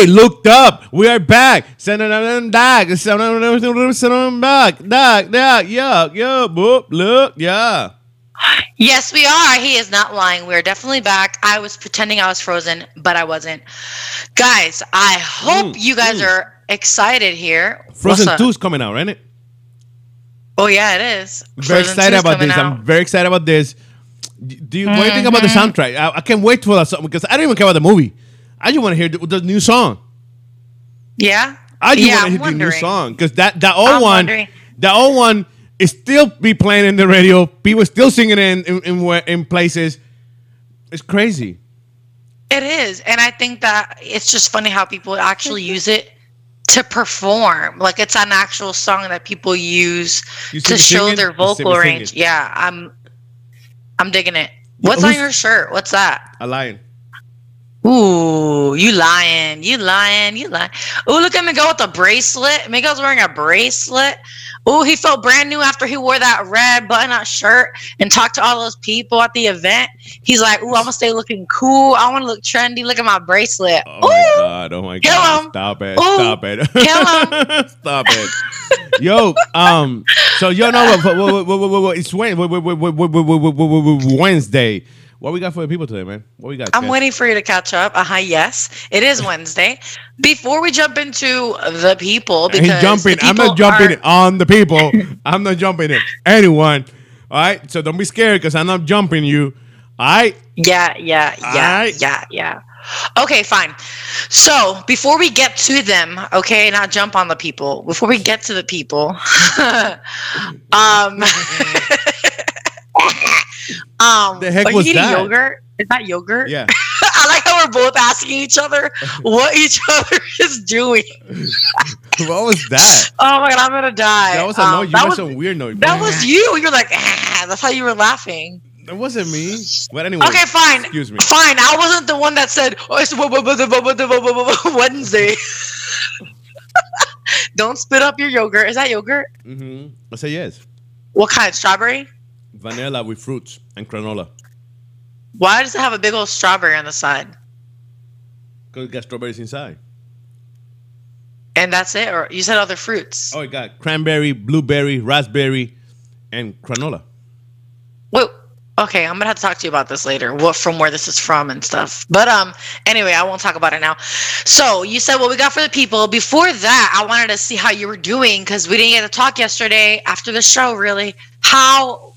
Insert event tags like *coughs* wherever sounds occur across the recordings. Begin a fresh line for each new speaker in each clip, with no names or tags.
Hey, looked up. We are back. Send them back. Send them back. Back, back. Yeah, yeah. Boop, look, yeah.
Yes, we are. He is not lying. We're definitely back. I was pretending I was frozen, but I wasn't. Guys, I hope
Mm,
you guys
mm.
are excited here.
Frozen
What's up?
2 is coming out, right?
Oh yeah, it is.
Very
Frozen
excited about this.
out.
I'm very excited about this. Do you, what do you think about the
Mm-hmm.
soundtrack? I, I can't wait for that song because I don't even care about the movie. I just want to hear the, the new song.
Yeah.
I just
yeah,
want to
I'm
hear the new song because that that old
I'm
one,
wondering.
that old one is still be playing in the radio. People still singing it in in, in, where- in places. It's crazy.
It is, and I think that it's just funny how people actually use it to perform. Like it's an actual song that people use to show
singing?
their
You see me
vocal range. Yeah, I'm, I'm digging it. What's on your shirt? What's that?
A lion.
Ooh, you lying. You lying. You lying. Ooh, look at Miguel with a bracelet. Miguel's wearing a bracelet. Ooh, he felt brand new after he wore that red button up shirt and talked to all those people at the event. He's like, Ooh, I'm going to stay looking cool. I want to look trendy. Look at my bracelet.
Oh,
Ooh,
my God. Oh, my
kill
God.
Him.
Stop it.
Ooh,
Stop it.
Kill him.
Stop it. Yo, um, so, yo, no, wait, wait, wait, wait, wait, wait, it's Wednesday. What we got for the people today, man? What we got?
I'm
Kat?
waiting for you to catch up. Uh huh. Yes, it is Wednesday. Before we jump into the people, because
He's jumping.
the
I'm not jumping
are-
on the people. *laughs* I'm not jumping at anyone. All right. So don't be scared because I'm not jumping you. All right.
Yeah, yeah, yeah,
Alright.
yeah, yeah. Okay, fine. So before we get to them, okay, not jump on the people. Before we get to the people, *laughs* um, *laughs* um,
The heck
are
was
you eating
that?
yogurt? Is that yogurt?
Yeah. *laughs*
I like how we're both asking each other *laughs* what each other is doing. *laughs*
what was that?
Oh my god, I'm gonna die.
That was a
Um,
noise. You
that was,
some weird noise.
that was you. You're like, ah, that's how you were laughing.
That wasn't me. But anyway.
Okay, fine.
Excuse me.
Fine. I wasn't the one that said oh, it's Wednesday. Don't spit up your yogurt. Is that yogurt?
Mm-hmm. I say yes.
What kind? Strawberry?
Vanilla with fruits and granola.
Why does it have a big old strawberry on the side?
Because it got strawberries inside.
And that's it? Or you said other fruits?
Oh, it got cranberry, blueberry, raspberry, and granola.
Wait. Okay, I'm gonna have to talk to you about this later. What from where this is from and stuff. But um, anyway, I won't talk about it now. So you said what we got for the people. Before that, I wanted to see how you were doing because we didn't get to talk yesterday after the show. Really, how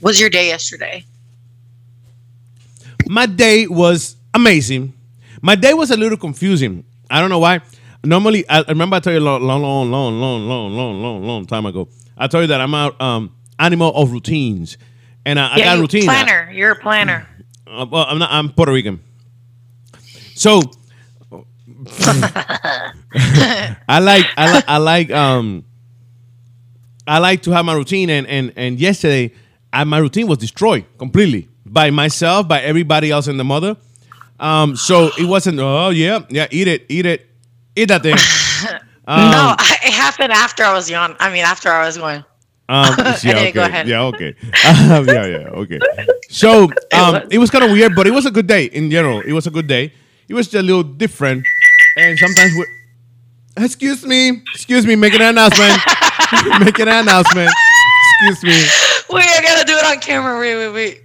was your day yesterday?
My day was amazing. My day was a little confusing. I don't know why. Normally, I I remember I told you a long, long, long, long, long, long, long, long, long time ago. I told you that I'm a um, animal of routines, and I, I got
you
routine.
planner. You're a planner.
Uh, well, I'm not. I'm Puerto Rican. So *laughs* I like I like I like um I like to have my routine and and and yesterday I, my routine was destroyed completely by myself by everybody else in the mother. Um, so it wasn't. Oh yeah, yeah. Eat it, eat it, eat that thing. *laughs* Um,
no, it happened after I was young. I mean, after I was going.
Um, *laughs* yeah, okay.
go ahead.
Yeah, okay. Um, yeah, yeah, okay. So *laughs* um, it was kind of weird, but it was a good day in general. It was a good day. It was just a little different, and sometimes we. Excuse me, excuse me, making an announcement, making an announcement. Excuse me,
Wait, I gotta do it on camera. Wait, wait, wait.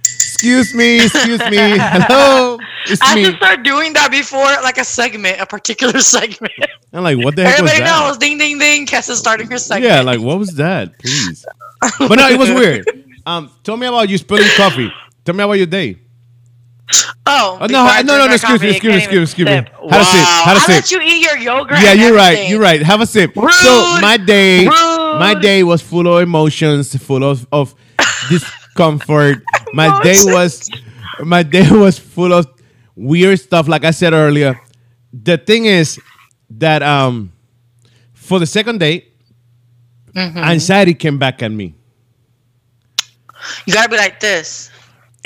excuse me, excuse me. Hello, *laughs* it's
I
me.
should start doing that before, like a segment, a particular *laughs* segment.
I'm like, what the heck was
Everybody
that?
knows, ding, ding, ding. Kez is starting her segment.
Yeah, like what was that? Please. But no, it was weird. Um, tell me about you spilling coffee. Tell me about your day.
Oh,
Oh, no,
I
no, no, no, excuse me, excuse me, excuse me, excuse me.
sip.
Have a sip,
Wow.
have a
I
sip.
let you eat your yogurt.
Yeah,
and
you're right. You're right. Have a sip. So my day,
Rude.
My day was full of emotions, full of, of *laughs* discomfort. My day was, my day *laughs* was full of weird stuff. Like I said earlier, the thing is that um, for the second day,
Mm-hmm.
anxiety came back at me,
You gotta be like this.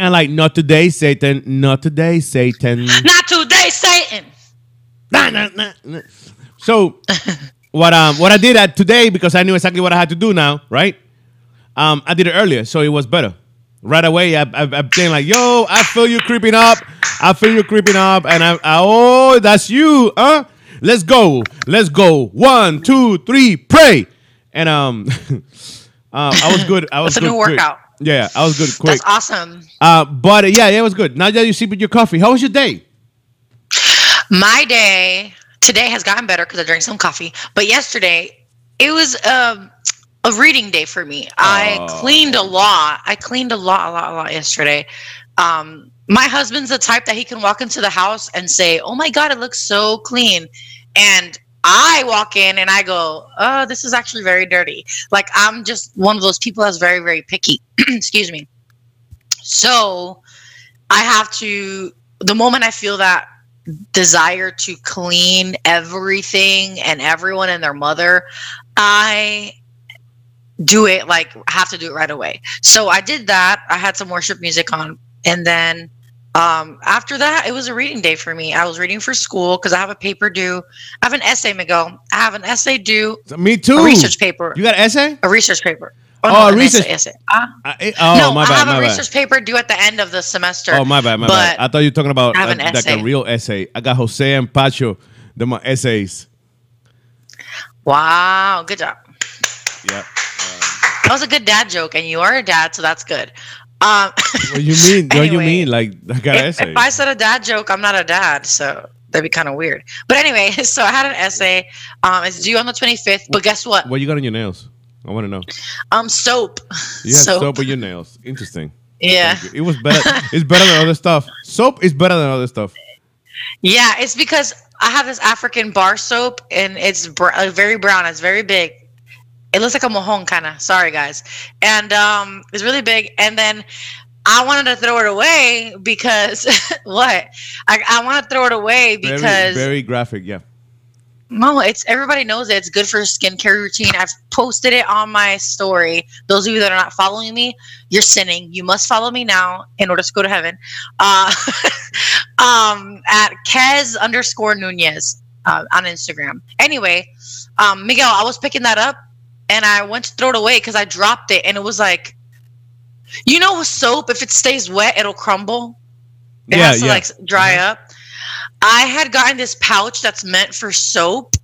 and like, not today, Satan. Not today, Satan.
Not today, Satan.
Nah, nah, nah, nah. So *laughs* what um what I did at today because I knew exactly what I had to do now, right? Um, I did it earlier, so it was better. right away. I, I, I'm saying like, "Yo, I feel you creeping up. I feel you creeping up," and I, I oh, that's you, huh? Let's go, let's go. One, two, three, pray. And um, *laughs* um I was good. I was
That's a
good
new
quick.
workout.
Yeah, I was good quick.
That's awesome.
Uh, but yeah, yeah, it was good. Now that you sip with your coffee, how was your day?
My day today has gotten better because I drank some coffee, but yesterday it was um, a reading day for me. I
Oh.
cleaned a lot. I cleaned a lot, a lot, a lot yesterday. Um, my husband's the type that he can walk into the house and say, "Oh my god, it looks so clean," and I walk in and I go, "Oh, this is actually very dirty." Like I'm just one of those people that's very, very picky. *clears throat* Excuse me. So I have to. The moment I feel that desire to clean everything and everyone and their mother, I do it like have to do it right away. So I did that. I had some worship music on, and then um, after that, it was a reading day for me. I was reading for school because I have a paper due. I have an essay, Miguel. I have an essay due,
Me too.
a research paper,
You got an essay?
a research paper.
Oh,
no,
a research-
essay. essay. Ah,
Uh, eh, oh,
no,
my
I have
my
a
bad.
research paper due at the end of the semester.
Oh, my bad, my bad.
but
I thought you were talking about
I have
uh,
an
like a real essay. I got Jose and Pacho, the my essays.
Wow, good job.
Yeah.
That was a good dad joke, and you are a dad, so that's good. Um,
What do you mean? *laughs* What do you mean? Like I got an
if,
essay.
if I said a dad joke, I'm not a dad, so that'd be kind of weird. But anyway, *laughs* so I had an essay. Um, it's due on the 25th, but guess what?
what you got on your nails? I want to know.
Um, soap.
You have
Soap.
soap on your nails. Interesting.
Yeah,
It was better. it's better than other stuff. Soap is better than other stuff.
yeah. It's because I have this African bar soap, and it's br- uh, very brown. It's very big. It looks like a mojon, kind of. Sorry, guys. And um, it's really big. And then I wanted to throw it away because *laughs* what? I, I want to throw it away
Very,
because
very graphic. Yeah.
No, it's everybody knows it. It's good for skincare routine. I've posted it on my story. Those of you that are not following me, you're sinning. You must follow me now in order to go to heaven. Uh, *laughs* um, at Kez underscore Nunez uh, on Instagram. Anyway, um, Miguel, I was picking that up and I went to throw it away because I dropped it and it was like, you know, with soap, if it stays wet, it'll crumble. It
yeah.
has to
yeah.
like dry
Uh-huh.
up. I had gotten this pouch that's meant for soap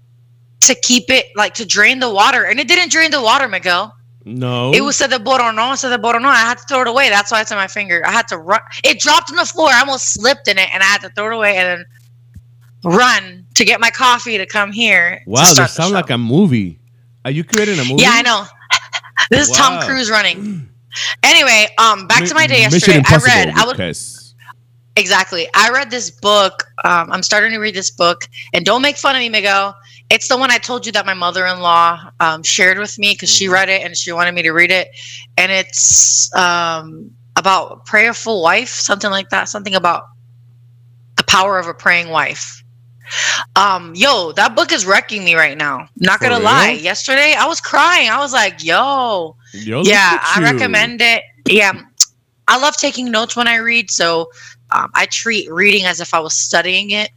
to keep it like to drain the water, and it didn't drain the water, Miguel.
no.
It was said the borono, said the borono. I had to throw it away. That's why it's in my finger. I had to run. It dropped on the floor. I almost slipped in it, and I had to throw it away and then run to get my coffee to come here.
Wow. This sounds like a movie. Are you creating a movie?
Yeah, I know. *laughs* this is Tom Cruise running. Anyway, um, back to my day yesterday. I read. I was. Exactly. I read this book. Um, I'm starting to read this book, and don't make fun of me, Miguel. It's the one I told you that my mother-in-law um, shared with me because she read it and she wanted me to read it, and it's um, about prayerful wife, something like that. Something about the power of a praying wife. Um, yo, that book is wrecking me right now. Not gonna lie. Yesterday, I was crying. I was like, yo,
Yo,
yeah, I recommend it. Yeah, I love taking notes when I read, so um, I treat reading as if I was studying it.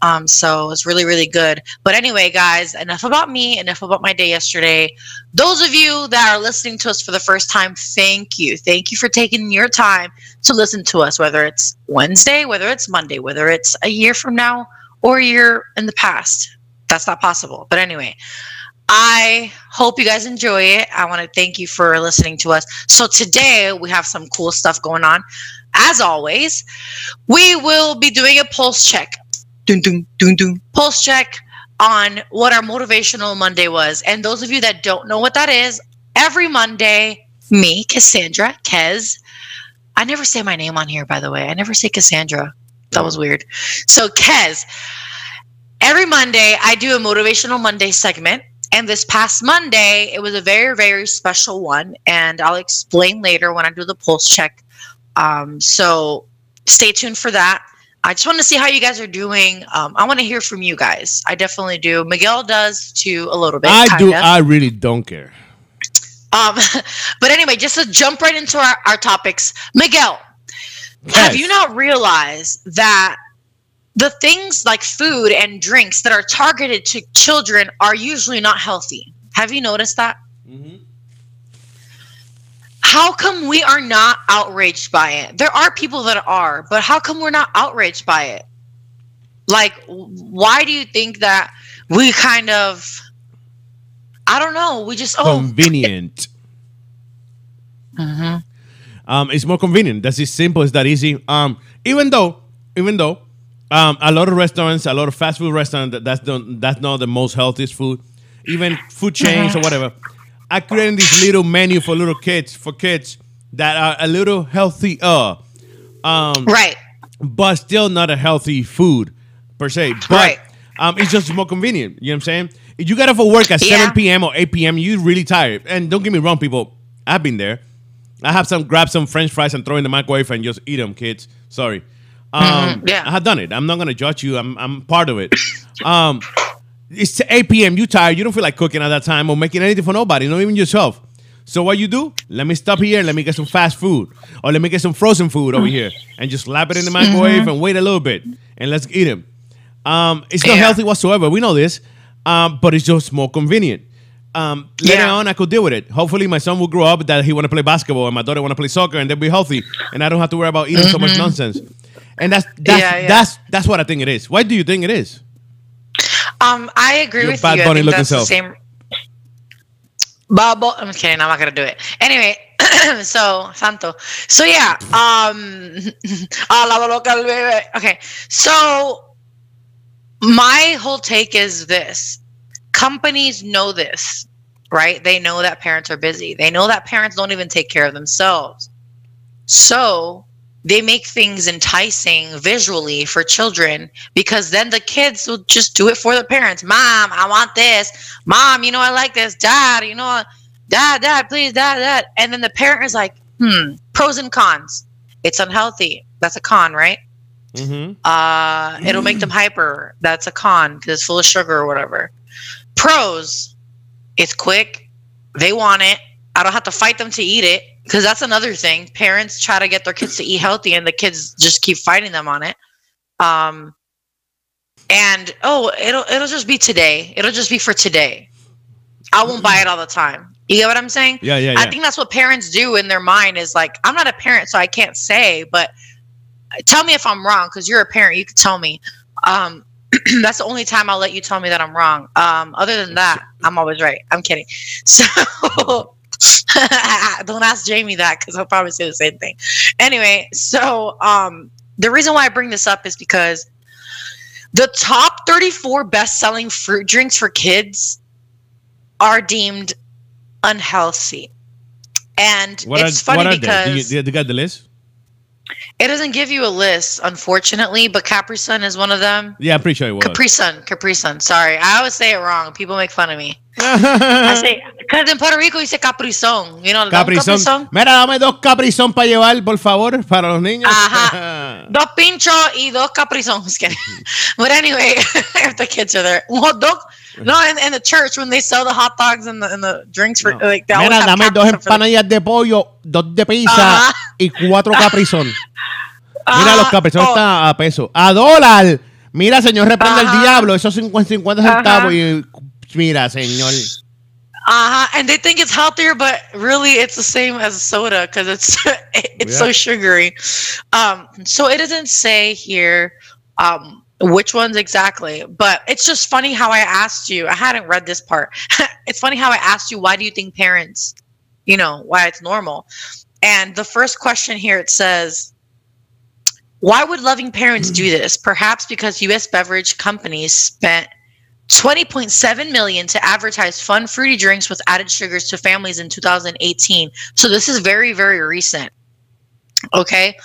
Um, so it's really, really good. But anyway, guys, enough about me, enough about my day yesterday. Those of you that are listening to us for the first time, thank you. Thank you for taking your time to listen to us, whether it's Wednesday, whether it's Monday, whether it's a year from now or a year in the past. That's not possible. But anyway, I hope you guys enjoy it. I want to thank you for listening to us. So today we have some cool stuff going on. As always, we will be doing a pulse check. Dun, dun, dun, dun. Pulse check on what our motivational Monday was. And those of you that don't know what that is, every Monday, me, Cassandra, Kez, I never say my name on here, by the way. I never say Cassandra. That was weird. So, Kez, every Monday, I do a motivational Monday segment. And this past Monday, it was a very, very special one. And I'll explain later when I do the pulse check. Um, so stay tuned for that. I just want to see how you guys are doing. Um, I want to hear from you guys. I definitely do. Miguel does too, a little bit.
I do.
kinda.
I really don't care.
Um, *laughs* but anyway, just to jump right into our, our topics, Miguel, have you not realized that the things like food and drinks that are targeted to children are usually not healthy? Have you noticed that?
Mm-hmm.
How come we are not outraged by it? There are people that are, but how come we're not outraged by it? Like, why do you think that we kind of, I don't know, we just, oh,
Convenient.
Mhm.
Um, it's more convenient. That's as simple. It's that easy. Um, even though, even though, um, a lot of restaurants, a lot of fast food restaurants, that's the, that's not the most healthiest food. Even food chains or whatever. I created this little menu for little kids, for kids that are a little healthier, um,
right.
but still not a healthy food per se. But
Right.
um, it's just more convenient. You know what I'm saying? If you got off of work at
Yeah.
7 p.m. or 8 p.m., you're really tired. And don't get me wrong, people. I've been there. I have some grab some French fries and throw in the microwave and just eat them, kids. Sorry. Um,
Mhm, yeah.
I have done it. I'm not gonna judge you. I'm I'm part of it. Um, it's 8 p.m. You tired. You don't feel like cooking at that time or making anything for nobody, not even yourself. So what you do? Let me stop here. Let me get some fast food, or let me get some frozen food over here, and just slap it in the microwave and wait a little bit, and let's eat them. Um, it's not
Yeah.
healthy whatsoever. We know this, um, but it's just more convenient. Um, later
Yeah.
on, I could deal with it. Hopefully, my son will grow up that he want to play basketball, and my daughter want to play soccer, and they'll be healthy, and I don't have to worry about eating so much nonsense. And that's that's
yeah.
that's that's what I think it is. Why do you think it is?
Um, I agree
Your
with
Bad
you. I
Bunny
think
looking
that's the same. Bubble. I'm kidding. I'm not gonna do it. Anyway, *clears throat* so Santo. So yeah. Um. *laughs* la loca el bebé. Okay. So my whole take is this: companies know this, right? They know that parents are busy. They know that parents don't even take care of themselves. So they make things enticing visually for children because then the kids will just do it for the parents. Mom, I want this. Mom, you know I like this. Dad, you know, dad, dad, please, dad, dad. And then the parent is like, hmm, pros and cons. It's unhealthy. That's a con, right?
Mm-hmm.
Uh, it'll make them hyper. That's a con because it's full of sugar or whatever. Pros, it's quick. They want it. I don't have to fight them to eat it because that's another thing. Parents try to get their kids to eat healthy, and the kids just keep fighting them on it. Um, and oh, it'll it'll just be today. It'll just be for today. I won't buy it all the time. You get what I'm saying?
Yeah, yeah,
I think that's what parents do in their mind is like, I'm not a parent, so I can't say, but tell me if I'm wrong because you're a parent. You could tell me. Um, *clears throat* that's the only time I'll let you tell me that I'm wrong. Um, other than that, I'm always right. I'm kidding. *laughs* So *laughs* don't ask Jamie that because he'll probably say the same thing. Anyway, so um, the reason why I bring this up is because the top 34 best selling fruit drinks for kids are deemed unhealthy. And
What
it's
are
funny
what are
because
they? You, you got the list?
it doesn't give you a list, unfortunately, but Capri Sun is one of them.
Yeah, I'm pretty sure it was.
Capri Sun, Capri Sun. Sorry, I always say it wrong. People make fun of me. *laughs* I say because in Puerto Rico you say Capri Sun. You know, Capri
Caprizón. Mira, dame dos Caprizón para llevar, por favor, para los niños.
Ajá. *laughs* Dos pinchos y dos Capri Sun. Just *laughs* kidding. But anyway, if the kids are there, well, dog. No, in, in the church when they sell the hot dogs and the and the drinks for
No.
like they
Mira,
have
dame dos empanadillas de pollo, dos de pizza
Ajá.
y cuatro Caprizón. *laughs* Mira, los Caprizón
oh,
están a peso. A dólar. Mira, señor, reprende el diablo. Esos 50, 50
Ajá.
centavos. Y, mira, señor.
Uh-huh. And they think it's healthier, but really it's the same as soda because it's *laughs* it's so sugary. Um, so it doesn't say here um, which ones exactly, but it's just funny how I asked you. I hadn't read this part. *laughs* it's funny how I asked you why do you think parents, you know, why it's normal. And the first question here it says, why would loving parents do this? Perhaps because U.S. beverage companies spent 20.7 million to advertise fun fruity drinks with added sugars to families in 2018 so this is very very recent okay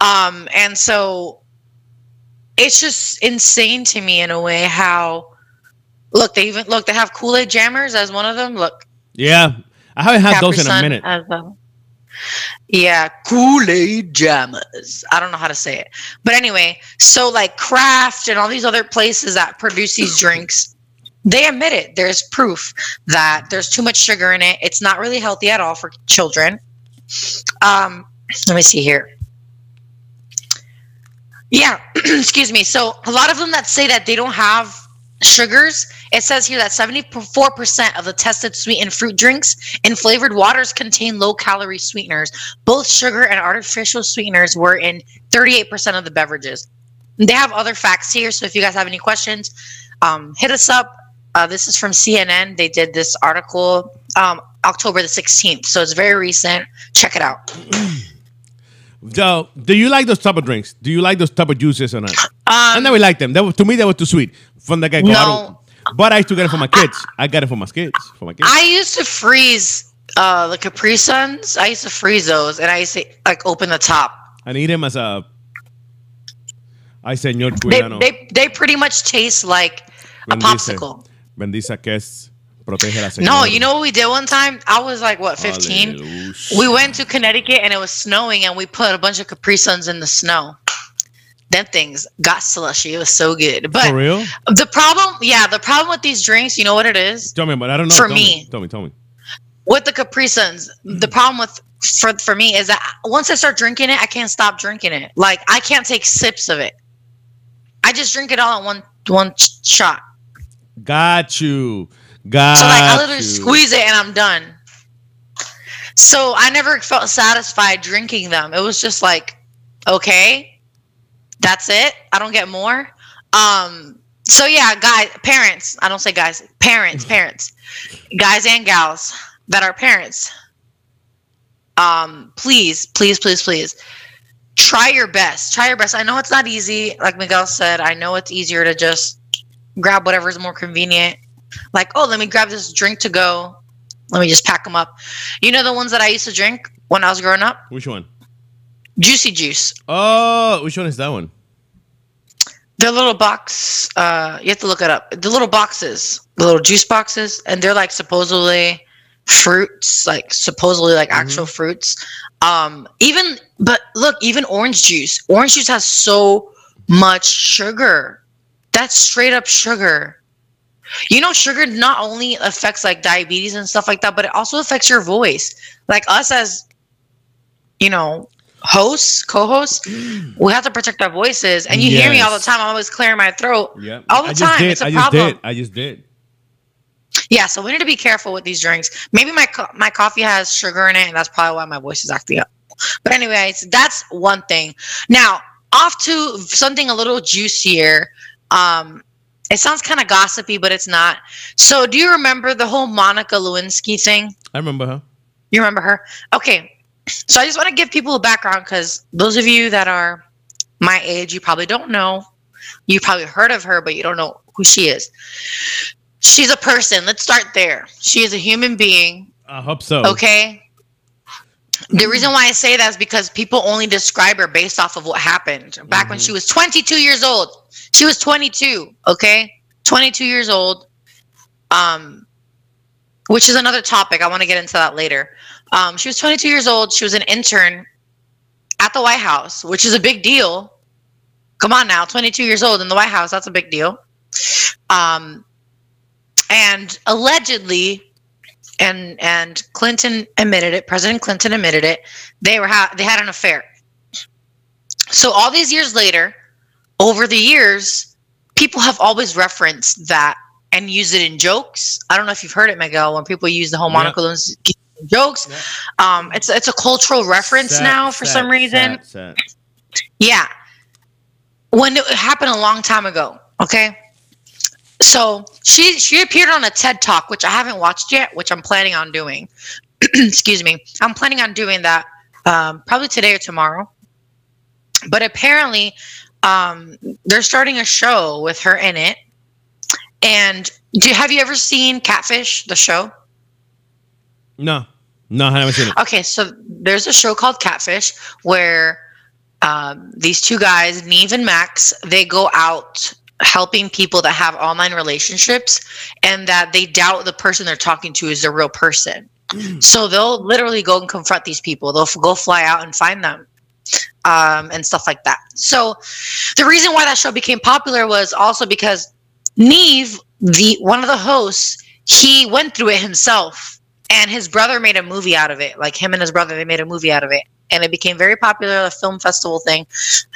um and so it's just insane to me in a way how look they even look they have kool-aid jammers as one of them look
Yeah. I haven't had those in a minute.
as a- yeah, Kool-Aid jammers. I don't know how to say it. But anyway, so like Kraft and all these other places that produce these drinks, they admit it. There's proof that there's too much sugar in it. It's not really healthy at all for children. Um, let me see here. Yeah, *clears throat* excuse me. So a lot of them that say that they don't have sugars, it says here that 74% of the tested sweetened fruit drinks and flavored waters contain low calorie sweeteners. Both sugar and artificial sweeteners were in 38% of the beverages. They have other facts here, so if you guys have any questions, um, hit us up. Uh, this is from CNN. They did this article um, October the 16th, so it's very recent. Check it out. *clears throat*
So, do you like those type of drinks? Do you like those type of juices or not? I
Um,
never liked them. That was, to me, they were too sweet from the guy.
No.
But I used to get it for my kids. I got it for my kids. For my kids.
I used to freeze uh, the Capri Suns. I used to freeze those, and I used to like open the top.
and eat them as a. Ay, señor
They,
cubano.
they they pretty much taste like a popsicle.
Que es. Protege a la señora.
No, you know what we did one time? I was like what, 15?
Aleluya.
We went to Connecticut and it was snowing and we put a bunch of Capri Suns in the snow. Them things got slushy. It was so good. But
For real?
the problem, yeah, the problem with these drinks, you know what it is?
Tell me, but I don't know.
For
tell
me.
Tell me, tell me.
With the Capri Suns, the problem with for for me is that once I start drinking it, I can't stop drinking it. Like I can't take sips of it. I just drink it all in one one shot.
Got you. Got
So like I literally
you.
squeeze it and I'm done. So I never felt satisfied drinking them. It was just like, okay, that's it. I don't get more. Um. So yeah, guys, parents. I don't say guys. Parents, *laughs* parents, guys and gals that are parents. Um. Please, please, please, please. Try your best. Try your best. I know it's not easy. Like Miguel said, I know it's easier to just grab whatever's more convenient like, oh, let me grab this drink to go. Let me just pack them up. You know the ones that I used to drink when I was growing up?
Which one?
Juicy Juice.
Oh, which one is that one?
They're little box. Uh, you have to look it up. The little boxes, the little juice boxes, and they're like supposedly fruits, like supposedly like actual fruits. Um, even but look, even orange juice. Orange juice has so much sugar. That's straight up sugar. You know, sugar not only affects like diabetes and stuff like that, but it also affects your voice. Like us as, you know, hosts, co-hosts, mm. we have to protect our voices. And you hear me all the time. I'm always clearing my throat.
Yeah.
All the
I
time. It's a
I just
problem.
did. I just did.
Yeah, so we need to be careful with these drinks. Maybe my co- my coffee has sugar in it, and that's probably why my voice is acting up. But anyways, that's one thing. Now off to something a little juicier. Um, it sounds kind of gossipy, but it's not. So, do you remember the whole Monica Lewinsky thing?
I remember her.
You remember her? Okay. So I just want to give people a background because those of you that are my age, you probably don't know. You probably heard of her, but you don't know who she is. She's a person. Let's start there. She is a human being.
I hope so.
Okay. The reason why I say that is because people only describe her based off of what happened back when she was 22 years old. She was 22. Okay. 22 years old. Um, which is another topic. I want to get into that later. Um, she was 22 years old. She was an intern at the White House, which is a big deal. Come on now, 22 years old in the White House. That's a big deal. Um, and allegedly, and and Clinton admitted it. President Clinton admitted it. They were ha- they had an affair. So all these years later, over the years, people have always referenced that and used it in jokes. I don't know if you've heard it, Miguel, when people use the whole
Yeah.
Lewinsky jokes. Um, it's it's a cultural reference
Sad,
now for
sad,
some reason.
sad.
Yeah. When it happened a long time ago. Okay. So she she appeared on a TED talk, which I haven't watched yet, which I'm planning on doing. *clears throat* Excuse me. I'm planning on doing that um, probably today or tomorrow. But apparently, um, they're starting a show with her in it. And do you have you ever seen Catfish, the show?
No, no, I haven't seen it.
Okay, so there's a show called Catfish where um, these two guys, Nev and Max, they go out helping people that have online relationships and that they doubt the person they're talking to is the real person. *clears throat* so they'll literally go and confront these people. They'll f- go fly out and find them. Um, and stuff like that. So, the reason why that show became popular was also because Nev, the one of the hosts, he went through it himself and his brother made a movie out of it. Like him and his brother they made a movie out of it and it became very popular a film festival thing.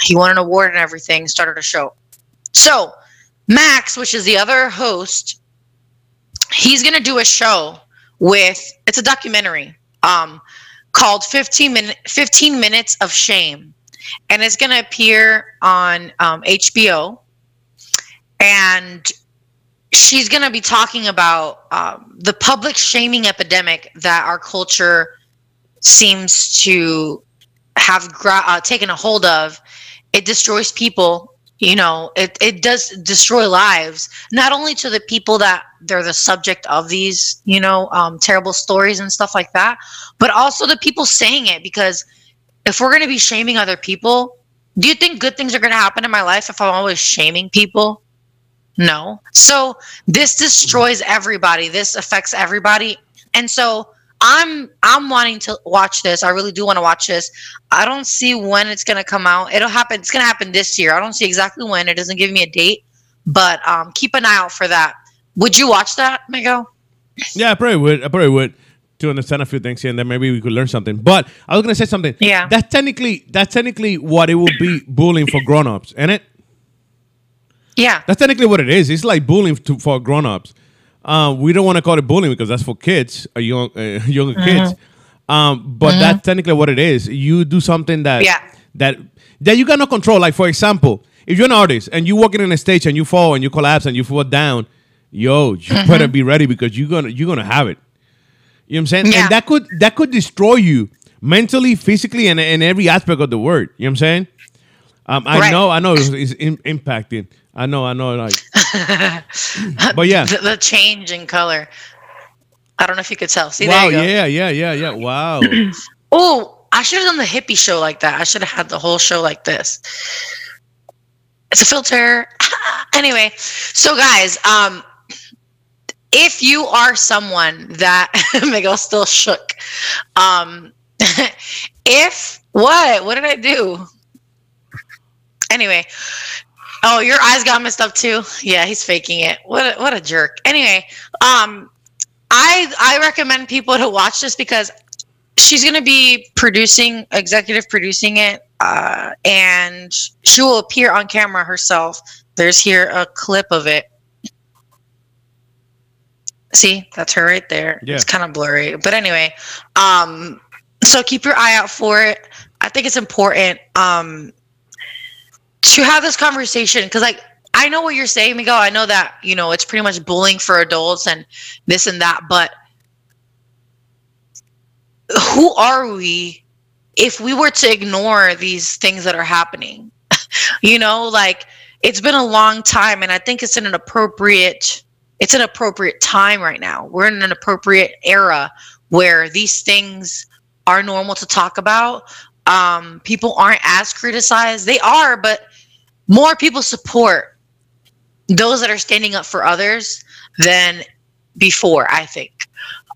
He won an award and everything started a show. So Max, which is the other host, he's gonna do a show with it's a documentary um, called 15 minute 15 minutes of shame and it's gonna appear on um, hbo and she's going to be talking about um, the public shaming epidemic that our culture seems to have gra- uh, taken a hold of. It destroys people. You know, it, it does destroy lives, not only to the people that they're the subject of these, you know, um, terrible stories and stuff like that, but also the people saying it. Because if we're going to be shaming other people, do you think good things are going to happen in my life if I'm always shaming people? No. So this destroys everybody. This affects everybody. And so I'm I'm wanting to watch this. I really do want to watch this. I don't see when it's gonna come out. It'll happen. It's gonna happen this year. I don't see exactly when. It doesn't give me a date, but um, keep an eye out for that. Would you watch that, Mego?
Yeah, I probably would. I probably would to understand a few things here, and then maybe we could learn something. But I was gonna say something.
Yeah.
That's technically that's technically what it would be bullying for grown-ups, isn't it?
Yeah.
That's technically what it is. It's like bullying to, for grown-ups. Uh, we don't want to call it bullying because that's for kids, uh, young, uh, *laughs* younger
Mm-hmm.
kids. Um, but that's technically what it is. You do something that
Yeah.
that that you cannot control. Like for example, if you're an artist and you're walking in a stage and you fall and you collapse and you fall down, yo, you
Mm-hmm.
better be ready because you're gonna you're gonna have it. You know what I'm saying?
Yeah.
And that could that could destroy you mentally, physically, and in every aspect of the word. You know what I'm saying? Um, I
Right.
know, I know, it's, it's im- impacting. I know, I know, like, *laughs* but yeah.
The, the change in color. I don't know if you could tell. See,
wow,
there you go.
yeah, yeah, yeah, yeah. Wow. *clears throat*
Oh, I should have done the hippie show like that. I should have had the whole show like this. It's a filter. *laughs* anyway, so guys, um, if you are someone that *laughs* Miguel still shook, um, *laughs* if what? What did I do? Anyway, oh, your eyes got messed up too. Yeah, he's faking it. What? A, what a jerk. Anyway, um, I I recommend people to watch this because she's going to be producing executive producing it uh, and she will appear on camera herself there's here a clip of it see that's her right there.
Yeah.
it's kind of blurry. But anyway um so keep your eye out for it. I think it's important um to have this conversation because like i know what you're saying miguel. I know that you know it's pretty much bullying for adults and this and that but who are we if we were to ignore these things that are happening? *laughs* You know like it's been a long time and i think it's in an appropriate it's an appropriate time right now. We're in an appropriate era where these things are normal to talk about. Um, people aren't as criticized. They are but more people support those that are standing up for others than before i think.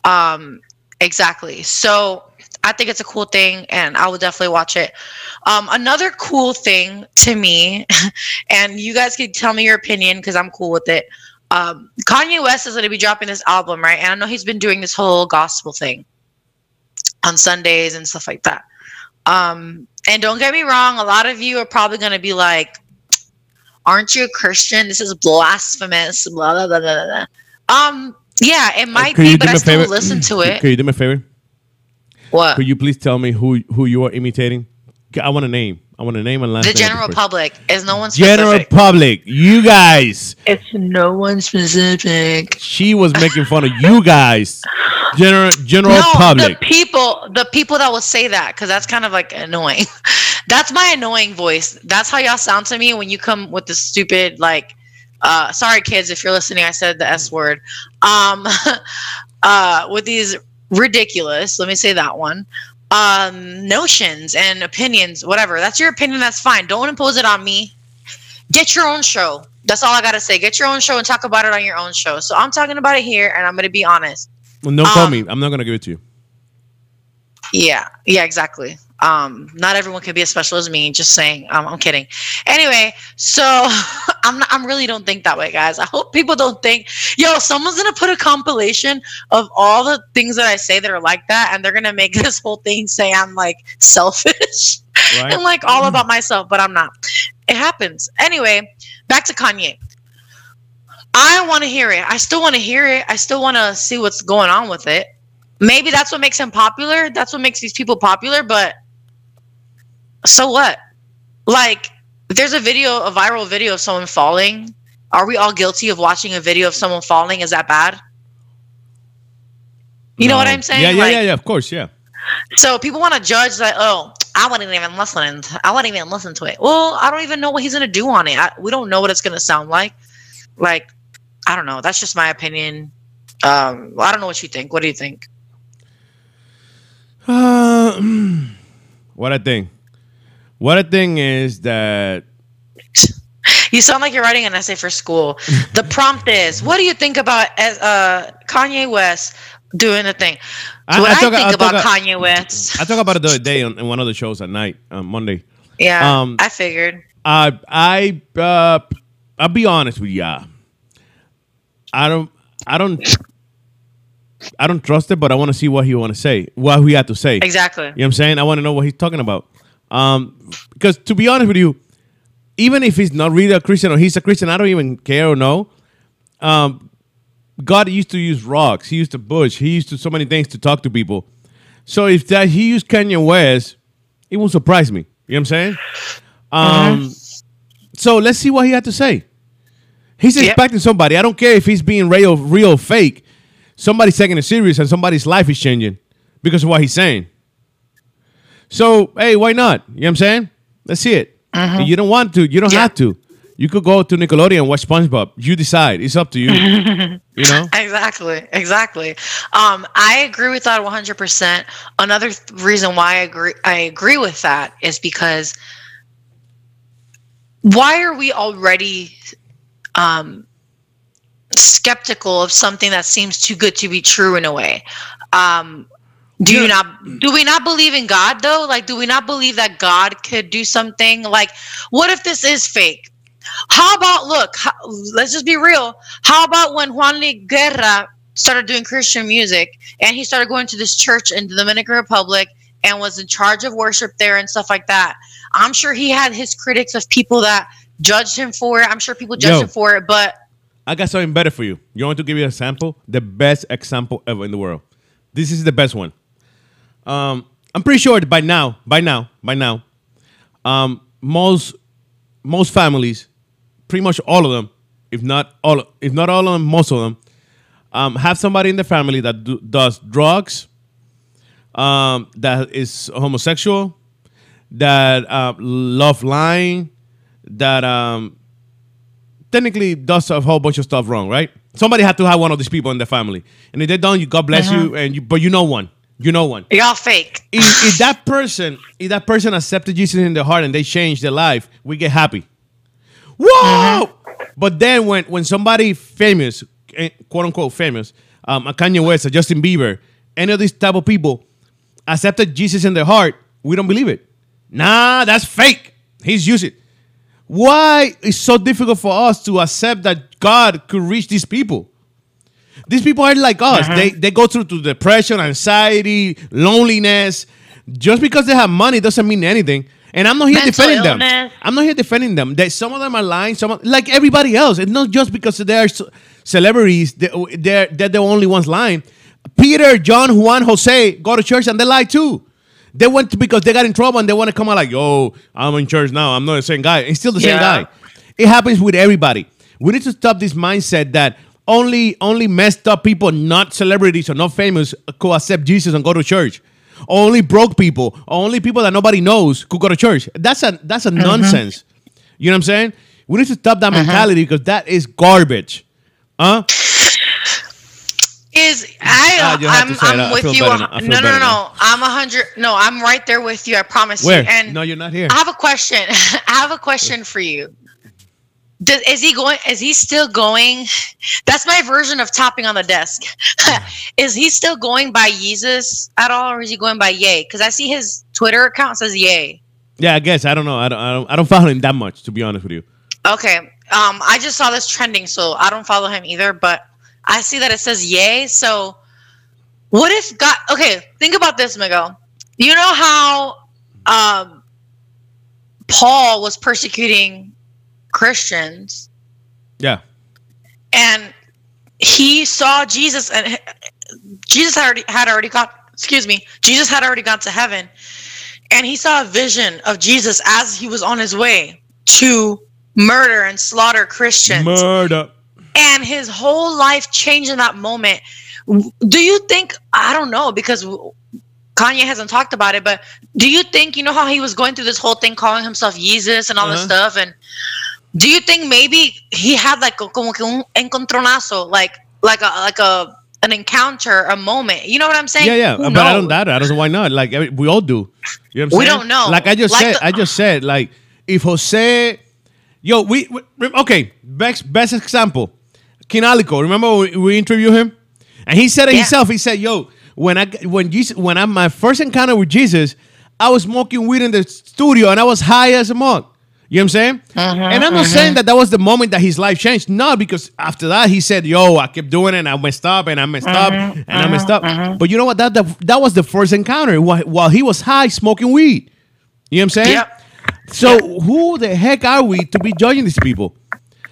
Um, exactly. So i think it's a cool thing and i would definitely watch it. Um, another cool thing to me *laughs* and you guys can tell me your opinion because i'm cool with it um, kanye west is going to be dropping this album right and i know he's been doing this whole gospel thing on sundays and stuff like that um, and don't get me wrong a lot of you are probably going to be like aren't you a christian this is blasphemous blah blah blah blah blah um yeah it might
Could
be but i still
favor?
listen to *clears throat* it
Could you do me a favor?
what
Could you please tell me who who you are imitating? I want a name. I want a name and last
the
name. of
general
person.
public is no one specific.
General public. You guys.
it's no one specific.
She was making fun of you guys. General general
no,
public.
the people, the people that will say that, because that's kind of like annoying. *laughs* that's my annoying voice. That's how y'all sound to me when you come with the stupid like. Uh, sorry, kids, if you're listening, I said the S word. Um, *laughs* uh, with these ridiculous, let me say that one, um, notions and opinions, whatever. That's your opinion. That's fine. Don't impose it on me. Get your own show. That's all I gotta say. Get your own show and talk about it on your own show. So I'm talking about it here, and I'm gonna be honest.
Well, don't call
um,
me. I'm not gonna give it to you.
Yeah, yeah, exactly. Um, not everyone can be as special as me. Just saying. Um, I'm kidding. Anyway, so *laughs* I'm not, I'm really don't think that way, guys. I hope people don't think, yo, someone's gonna put a compilation of all the things that I say that are like that, and they're gonna make *laughs* this whole thing say I'm like selfish *laughs*
Right?
and like all about myself, but I'm not. It happens. Anyway, back to Kanye. I want to hear it. I still want to hear it. I still want to see what's going on with it. Maybe that's what makes him popular. That's what makes these people popular. But so what? Like, there's a video, a viral video of someone falling. Are we all guilty of watching a video of someone falling? Is that bad? You know what I'm saying?
Yeah, yeah,
Like,
yeah, yeah. Of course, yeah.
So people want to judge that. Oh, I wouldn't even listen. I wouldn't even listen to it. Well, I don't even know what he's gonna do on it. I, we don't know what it's gonna sound like. Like, I don't know. That's just my opinion. Um, I don't know what you think. What do you think?
Uh, *clears throat* what I think. What a thing is that
You sound like you're writing an essay for school. The *laughs* prompt is, "What do you think about uh, Kanye West doing the thing?"
I-
what
I
I, think
I talk-
about Kanye West.
I talk about it the other day on, on one of the shows at night on Monday.
yeah,
um,
I figured.
I I uh, I'll be honest with ya. I don't I don't I don't trust it, but I want to see what he want to say, what he had to say.
Exactly.
You know what I'm saying? I want to know what he's talking about. Um, because to be honest with you, even if he's not really a Christian or he's a Christian, I don't even care or know. Um, God used to use rocks. He used to bush. He used to so many things to talk to people. So if that he used Kanye West, it won't surprise me. You know what I'm saying? Um, so let's see what he had to say. He's
Yep.
expecting somebody. I don't care if he's being real, real fake. Somebody's taking it serious and somebody's life is changing because of what he's saying. So, hey, why not? You know what I'm saying? Let's see it. If you don't want to, you don't
Yeah.
have to. You could go to Nickelodeon and watch SpongeBob. You decide. It's up to you. *laughs* you know?
Exactly, exactly. Um, I agree with that 100%. Another th- reason why I agree I agree with that is because why are we already um, skeptical of something that seems too good to be true in a way? Um, do you not do we not believe in God though? Like do we not believe that God could do something? Like what if this is fake? How about look, how, let's just be real. How about when Juan Luis Guerra started doing Christian music and he started going to this church in the Dominican Republic and was in charge of worship there and stuff like that? I'm sure he had his critics of people that judged him for it. I'm sure people judged
Yo.
him for it, but
I got something better for you. You want to give you a sample? The best example ever in the world. This is the best one. Um, I'm pretty sure by now, by now, by now, um, most most families, pretty much all of them, if not all, if not all of them, most of them, um, have somebody in the family that do, does drugs, um, that is homosexual, that uh, love lying, that um, technically does a whole bunch of stuff wrong, right? Somebody had to have one of these people in the family, and if they don't, you God bless you, and you, but you know one, you know one.
y'all fake.
If, if that person, if that person accepted Jesus in their heart and they changed their life, we get happy. Whoa! But then when when somebody famous, eh, quote unquote famous, um, a Kanye West, a Justin Bieber, any of these type of people accepted Jesus in their heart, we don't believe it. Nah, that's fake. He's it. Why is so difficult for us to accept that God could reach these people? These people are like us. Uh-huh. They they go through to depression, anxiety, loneliness. Just because they have money doesn't mean anything. And I'm not here
Mental
defending them. I'm not here defending them. That some of them are lying. Some of- like everybody else. It's not just because they're celebrities. they- They're they're the only ones lying. Peter, John, Juan, Jose go to church and they lie too. They went to, because they got in trouble and they want to come out like, yo, I'm in church now. I'm not the same guy. It's still the same guy. It happens with everybody. We need to stop this mindset that only only messed up people, not celebrities or not famous, could accept Jesus and go to church. Only broke people, only people that nobody knows could go to church. That's a that's a mm-hmm. nonsense. You know what I'm saying? We need to stop that uh-huh. mentality because that is garbage. Huh?
Is I
ah, you have
I'm, I'm.
I
with
feel
you.
better
a-
now. I feel
No, no, no,
now.
no. I'm a hundred. No, I'm right there with you. I promise
Where?
you. And
no, you're not here.
I have a question. *laughs* I have a question for you. Does, is he going? Is he still going? That's my version of tapping on the desk. *laughs* is he still going by Jesus at all, or is he going by Ye? Because I see his Twitter account says Ye.
Yeah, I guess I don't know. I don't. I don't. I don't follow him that much, to be honest with you.
Okay. Um, I just saw this trending, so I don't follow him either. But I see that it says Ye. So, what if God? Okay, think about this, Miguel. You know how um, Paul was persecuting Christians,
Yeah.
and he saw Jesus, and Jesus had already had already got. Excuse me, Jesus had already gone to heaven, and he saw a vision of Jesus as he was on his way to murder and slaughter Christians.
Murder.
And his whole life changed in that moment. Do you think, I don't know, because Kanye hasn't talked about it, but do you think, you know how he was going through this whole thing calling himself Jesus and all this
Uh-huh.
stuff? And do you think maybe he had like a, como que un encontronazo, like, like a, like a, an encounter, a moment? You know what I'm saying?
Yeah, yeah,
Who
but I don't
knows?
doubt it. I don't know why not. Like every- we all do. You know what I'm
We
saying?
don't know.
Like I just
Like
said,
the-
I just said, like if Jose, yo, we, we okay. Best best example, Kinalico. Remember we, we interviewed him, and he said it
Yeah.
himself. He said, "Yo, when I when Jesus when I my first encounter with Jesus, I was smoking weed in the studio and I was high as a mug." You know what I'm saying? Uh-huh, and I'm not saying uh-huh. that that was the moment that his life changed. No, because after that he said, "Yo, I kept doing it. And I messed up, and I messed up, uh-huh, and I messed up." But you know what? That, that that was the first encounter while, while he was high smoking weed. You know what I'm saying?
Yep.
So who the heck are we to be judging these people?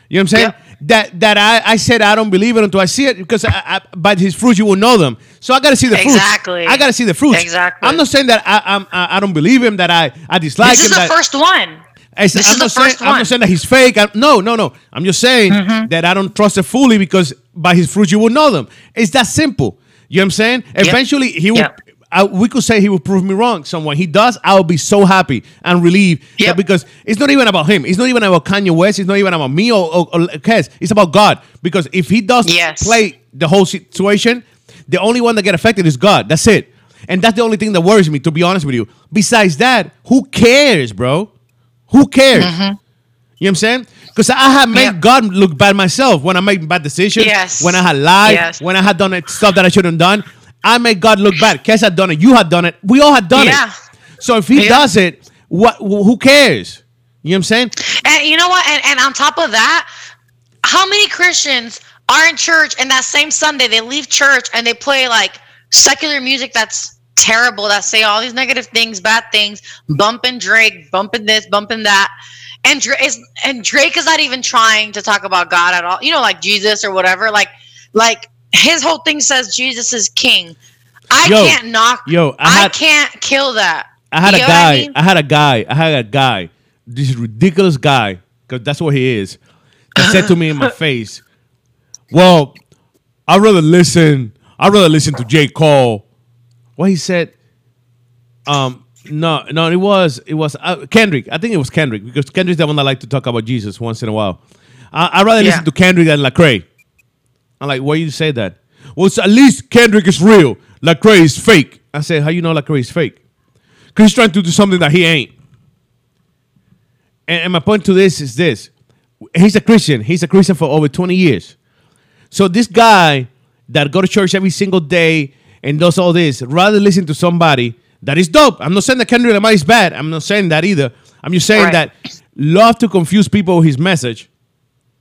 You know what I'm saying?
Yep.
That that I, I said I don't believe it until I see it because I, I, by his fruits you will know them. So I got to see the fruits.
Exactly.
I got to see the fruits.
Exactly.
I'm not saying that I I'm, I I don't believe him that I I dislike
This
him.
is the
that,
first one. This
I'm
is
not
the
saying,
first
I'm.
Mm-hmm.
not saying that he's fake. I, no, no, no. I'm just saying that I don't trust it fully because by his fruits you will know them. It's that simple. You know what I'm saying? Eventually he will.
Yep.
I, we could say he will prove me wrong. Someone he does, I will be so happy and relieved.
Yeah.
Because it's not even about him. It's not even about Kanye West. It's not even about me or, or, or Kez. It's about God. Because if he does
Yes.
play the whole situation, the only one that get affected is God. That's it. And that's the only thing that worries me, to be honest with you. Besides that, who cares, bro? Who cares? You know what I'm saying? Because I have made
Mm-hmm.
God look bad myself when I make bad decisions.
Yes.
When I had lied.
Yes.
When I had done it, stuff that I shouldn't have done. I made God look bad. Kez had done it. You had done it. We all had done
Yeah.
it. So if he
Yeah.
does it, what? Who cares? You know what I'm saying?
And you know what? And, and on top of that, how many Christians are in church and that same Sunday they leave church and they play like secular music that's terrible, that say all these negative things, bad things, bumping Drake, bumping this, bumping that. And Drake is and Drake is not even trying to talk about God at all. You know, like Jesus or whatever. Like, like his whole thing says Jesus is king. I
Yo,
can't knock.
yo, I
I, can't kill that.
I had
You
a
what I
guy. I, had a guy. I had a guy. This ridiculous guy, because that's what he is. That said to me in my *laughs* face, "Well, I'd rather listen. I'd rather listen to J. Cole." What he said? Um, no, no, it was it was uh, Kendrick. I think it was Kendrick because Kendrick's the one that like to talk about Jesus once in a while. I, I'd rather listen to Kendrick than Lecrae. I'm like, why you say that? Well, it's- at least Kendrick is real. Lecrae is fake. I said, how you know Lecrae is fake? Because he's trying to do something that he ain't. And, and my point to this is this: he's a Christian. He's a Christian for over 20 years. So this guy that go to church every single day and does all this, rather listen to somebody that is dope. I'm not saying that Kendrick Lamar is bad. I'm not saying that either. I'm just saying
Right.
that love to confuse people with his message,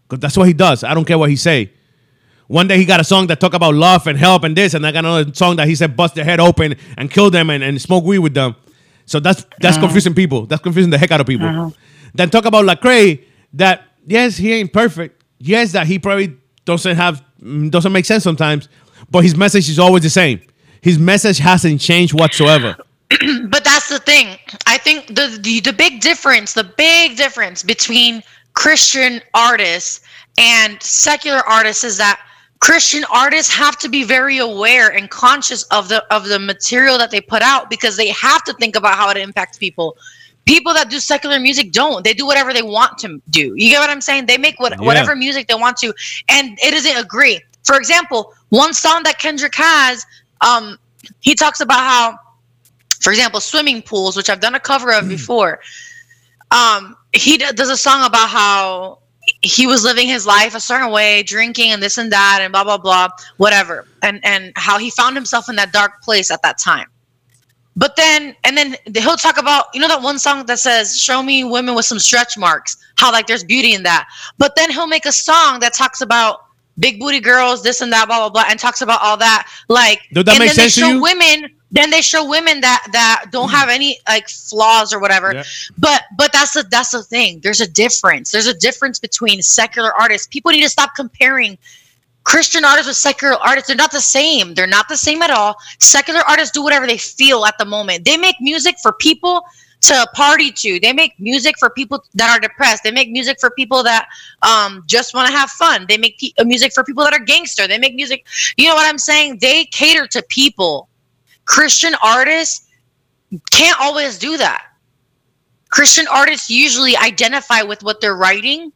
because that's what he does. I don't care what he say. One day he got a song that talk about love and help and this, and I got another song that he said bust their head open and kill them and, and smoke weed with them. So that's that's confusing people. That's confusing the heck out of people. Then talk about Lecrae that yes he ain't perfect. Yes that he probably doesn't have mm, doesn't make sense sometimes, but his message is always the same. His message hasn't changed whatsoever. *clears throat*
but that's the thing. I think the, the the big difference, the big difference between Christian artists and secular artists is that Christian artists have to be very aware and conscious of the of the material that they put out because they have to think about how it impacts people. People that do secular music don't. They do whatever they want to do. You get what I'm saying? They make what,
Yeah.
whatever music they want to, and it doesn't agree. For example, one song that Kendrick has, um, he talks about how for example, swimming pools, which I've done a cover of before. Um, he d- does a song about how he was living his life a certain way, drinking and this and that, and blah blah blah, whatever, and and how he found himself in that dark place at that time. But then, and then he'll talk about you know that one song that says "Show me women with some stretch marks," how like there's beauty in that. But then he'll make a song that talks about big booty girls, this and that, blah blah blah, and talks about all that. Like,
Does that
and
make
then they
sense to
show
you?
women then they show women that that don't hmm. have any like flaws or whatever.
Yeah.
but but that's the that's the thing. There's a difference. There's a difference between secular artists. People need to stop comparing christian artists with secular artists. They're not the same. They're not the same at all. Secular artists do whatever they feel at the moment. They make music for people to party to. They make music for people that are depressed. They make music for people that um, just want to have fun. They make uh, music for people that are gangster. They make music you know what i'm saying? They cater to people. Christian artists can't always do that. Christian artists usually identify with what they're writing.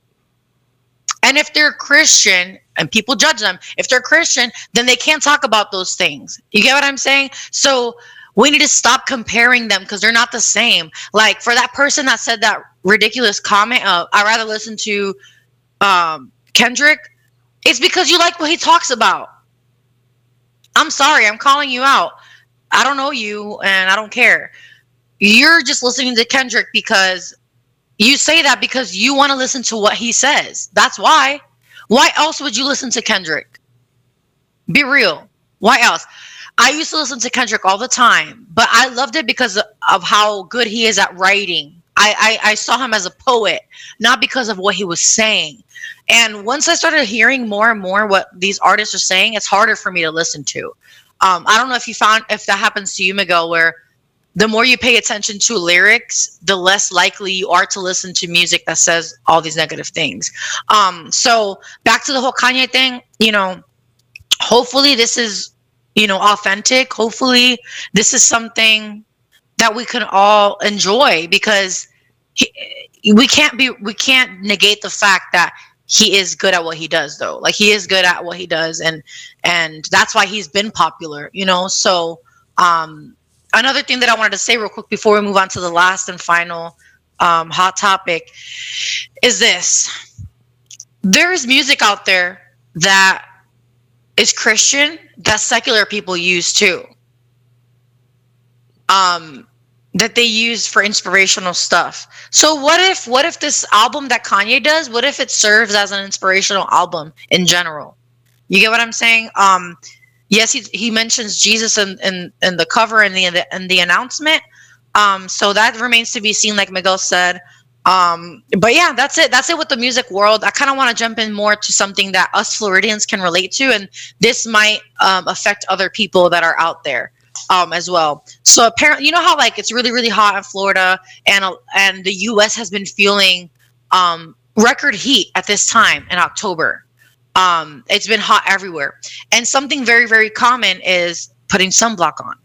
And if they're christian and people judge them if they're christian then they can't talk about those things. You get what i'm saying? So we need to stop comparing them because they're not the same. Like for that person that said that ridiculous comment uh, i'd rather listen to um, kendrick it's because you like what he talks about. I'm sorry i'm calling you out. I don't know you and i don't care. You're just listening to kendrick because you say that because you want to listen to what he says. That's why. Why else would you listen to kendrick? Be real. Why else I used to listen to Kendrick all the time, but I loved it because of how good he is at writing. I, I, I saw him as a poet, not because of what he was saying. And once I started hearing more and more what these artists are saying, it's harder for me to listen to. Um, I don't know if you found if that happens to you, Miguel, where the more you pay attention to lyrics, the less likely you are to listen to music that says all these negative things. Um, so back to the whole Kanye thing, you know, hopefully this is you know authentic. Hopefully this is something that we can all enjoy because he, we can't be we can't negate the fact that he is good at what he does though. Like he is good at what he does and and that's why he's been popular you know? So um another thing that i wanted to say real quick before we move on to the last and final um hot topic is this. There is music out there that is Christian that secular people use too. Um, that they use for inspirational stuff. So what if what if this album that Kanye does, what if it serves as an inspirational album in general? You get what I'm saying? Um, yes, he he mentions Jesus in in, in the cover and the in the, in the announcement. Um, so that remains to be seen, like Miguel said. Um, but yeah, that's it. That's it with the music world. I kind of want to jump in more to something that us Floridians can relate to, and this might um, affect other people that are out there um, as well. So apparently, you know how like it's really really hot in Florida, and uh, and the U.S. has been feeling um, record heat at this time in October. Um, it's been hot everywhere, and something very very common is putting sunblock on.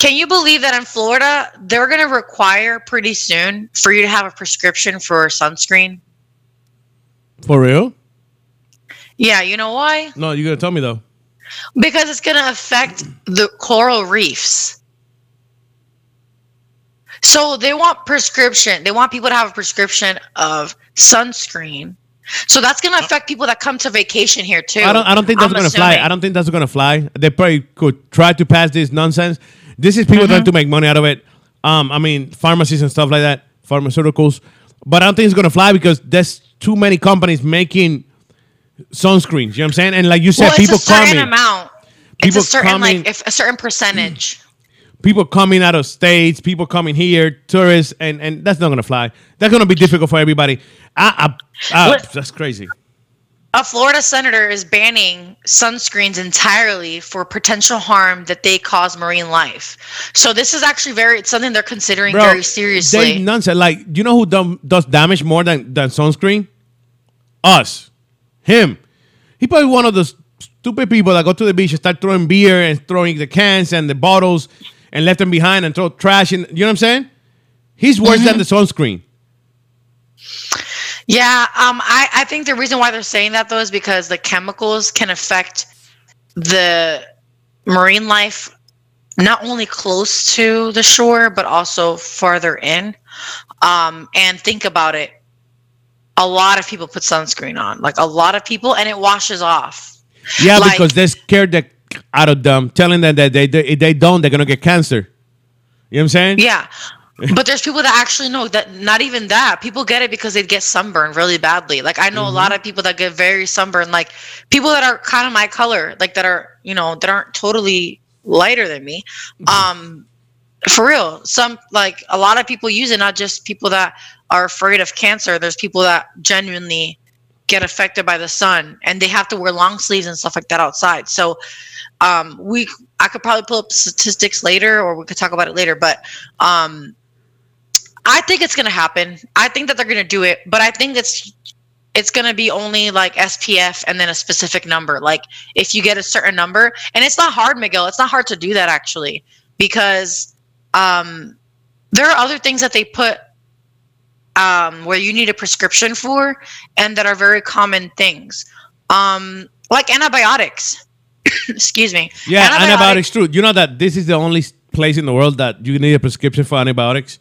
Can you believe that in Florida, they're going to require pretty soon for you to have a prescription for sunscreen?
For real?
Yeah, you know why?
No, you gotta tell me though.
Because it's going to affect the coral reefs. So they want prescription. They want people to have a prescription of sunscreen. So that's going to affect people that come to vacation here too.
I don't. I don't think that's gonna fly. I don't think that's gonna fly. They probably could try to pass this nonsense. This is people
Mm-hmm.
trying to make money out of it. Um, I mean, pharmacies and stuff like that, pharmaceuticals. But I don't think it's gonna fly because there's too many companies making sunscreens. You know what I'm saying? And like you said,
well,
people
it's a certain
coming,
amount. It's
People
a certain
coming-
like if a certain percentage. *clears throat*
people coming out of states, people coming here, tourists, and and that's not gonna fly. That's gonna be difficult for everybody. I, I, I that's crazy.
A Florida senator is banning sunscreens entirely for potential harm that they cause marine life. So this is actually very it's something they're considering very seriously.
They nonsense. Like, you know who done, does damage more than, than sunscreen? Us. Him. He probably one of those stupid people that go to the beach and start throwing beer and throwing the cans and the bottles and left them behind and throw trash in. You know what I'm saying? He's worse than mm-hmm. the sunscreen.
Yeah, um, I, I think the reason why they're saying that though is because the chemicals can affect the marine life not only close to the shore but also farther in. Um, and think about it. A lot of people put sunscreen on, like a lot of people, and it washes off.
Yeah,
Like-
because they're scared the out of them, telling them that they, they, if they don't, they're going to get cancer. You know what I'm saying?
Yeah. *laughs* But there's people that actually know that not even that. People get it because they get sunburned really badly. Like I know a lot of people that get very sunburned, like people that are kind of my color, like that are, you know, that aren't totally lighter than me. Um, for real, some like a lot of people use it, not just people that are afraid of cancer. There's people that genuinely get affected by the sun and they have to wear long sleeves and stuff like that outside. So um, we I could probably pull up statistics later or we could talk about it later, but um, I think it's gonna happen. I think that they're gonna do it, but I think it's it's gonna be only like SPF and then a specific number. Like if you get a certain number, and it's not hard, Miguel. It's not hard to do that actually, because um, there are other things that they put um, where you need a prescription for, and that are very common things, um, like antibiotics. *coughs* Excuse me.
Yeah, antibiotics. antibiotics. True. You know that this is the only place in the world that you need a prescription for antibiotics.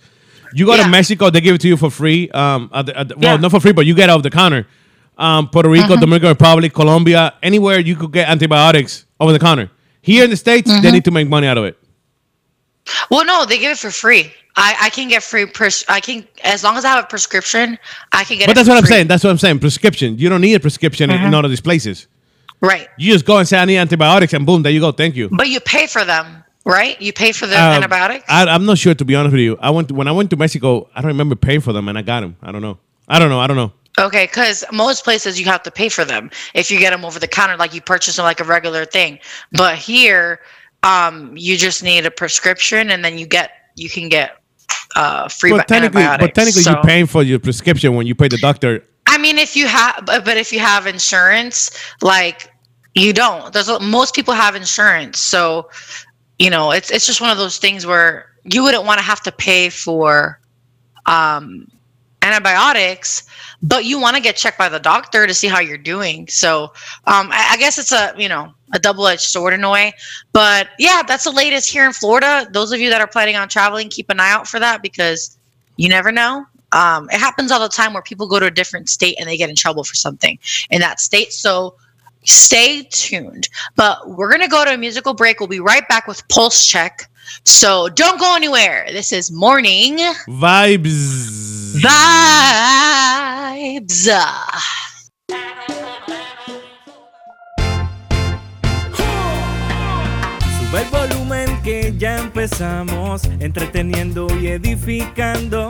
You go yeah. to Mexico, they give it to you for free. Um, at the, at the, well, yeah. not for free, but you get off the counter. Um, Puerto Rico, mm-hmm. Dominican Republic, Colombia, anywhere you could get antibiotics over the counter. Here in the states, mm-hmm. they need to make money out of it.
Well, no, they give it for free. I, I can get free. Pres- I can as long as I have a prescription, I can get.
But that's what I'm saying. That's what I'm saying. Prescription. You don't need a prescription mm-hmm. in, in all of these places.
Right.
You just go and say I need antibiotics, and boom, there you go. Thank you.
But you pay for them right? You pay for the uh, antibiotics. I,
am not sure to be honest with you. I went to, when I went to Mexico. I don't remember paying for them, and I got them. I don't know. I don't know. I don't know.
Okay, because most places you have to pay for them if you get them over the counter, like you purchase them like a regular thing. But here, um, you just need a prescription, and then you get you can get uh, free but technically, antibiotics.
But technically, so. you're paying for your prescription when you pay the doctor.
I mean, if you have, but if you have insurance, like you don't. There's most people have insurance, so you know, it's it's just one of those things where you wouldn't want to have to pay for um, antibiotics, but you want to get checked by the doctor to see how you're doing. So um, I, I, guess it's a you know a double edged sword in a way. But yeah, that's the latest here in Florida. Those of you that are planning on traveling, keep an eye out for that because you never know. Um, it happens all the time where people go to a different state and they get in trouble for something in that state. So stay tuned. But we're going to go to a musical break. We'll be right back with Pulse Check. So don't go anywhere. This is Morning
Vibes.
Vibes.
Sube el volumen que ya empezamos, entreteniendo y edificando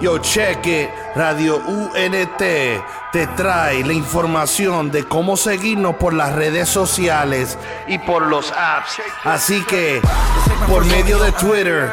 Yo, it, Radio UNT te trae la información de cómo seguirnos por las redes sociales y por los apps. Así que, por medio de Twitter,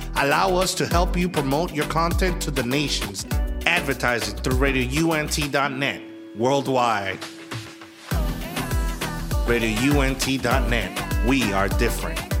Allow us to help you promote your content to the nations. Advertising through RadioUNT.net worldwide. RadioUNT.net We are different.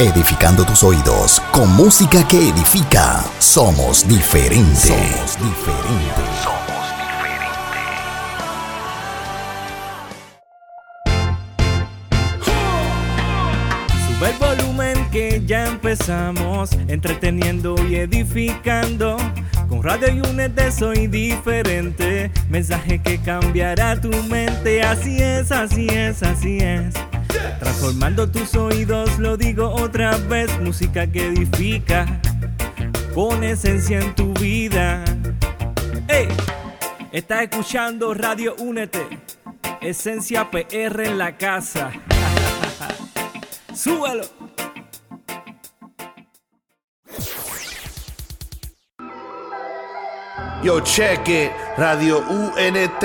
Edificando tus oídos con música que edifica. Somos diferentes. Somos diferentes. Somos
diferentes. Sube el volumen que ya empezamos, entreteniendo y edificando. Con Radio Unete soy diferente, mensaje que cambiará tu mente. Así es, así es, así es. Transformando tus oídos, lo digo otra vez, música que edifica, con esencia en tu vida. Hey, estás escuchando Radio Únete, esencia PR en la casa. *laughs* Súbalo.
Yo cheque Radio UNT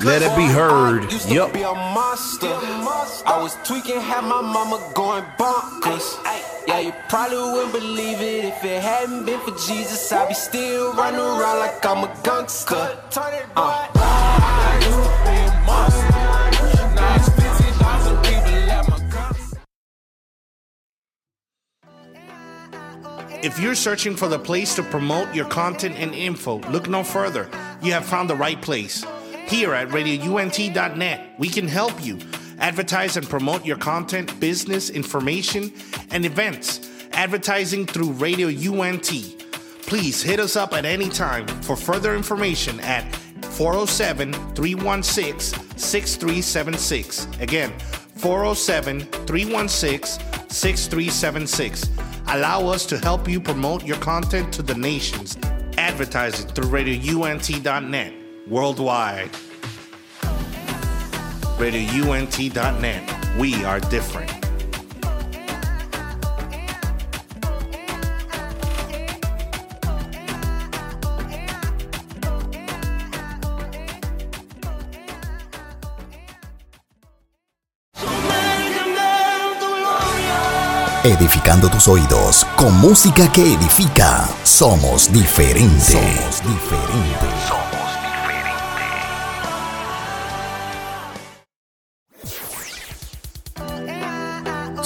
Let it be heard. Yup. I was tweaking, had my mama going bonkers. Yeah, you probably wouldn't believe it if it hadn't been for Jesus. I'd be still running around like I'm a gangster. Uh. If you're searching for the place to promote your content and info, look no further. You have found the right place. Here at RadioUNT.net, we can help you advertise and promote your content, business, information, and events. Advertising through Radio UNT. Please hit us up at any time for further information at 407 316 6376. Again, 407 316 6376. Allow us to help you promote your content to the nations. Advertising through RadioUNT.net worldwide. RadioUNT.net. We are different.
edificando tus oídos con música que edifica. Somos diferentes. Somos diferentes.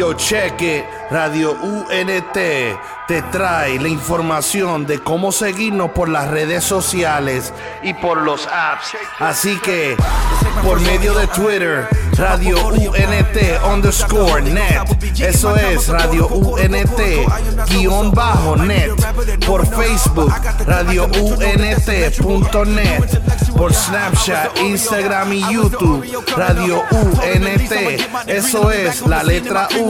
Yo it, Radio UNT te trae la información de cómo seguirnos por las redes sociales y por los apps. Así que por medio de Twitter, Radio UNT underscore net. Eso es Radio UNT guion bajo net. Por Facebook, Radio UNT.net. Por Snapchat, Instagram y YouTube, Radio UNT. Eso es la letra U,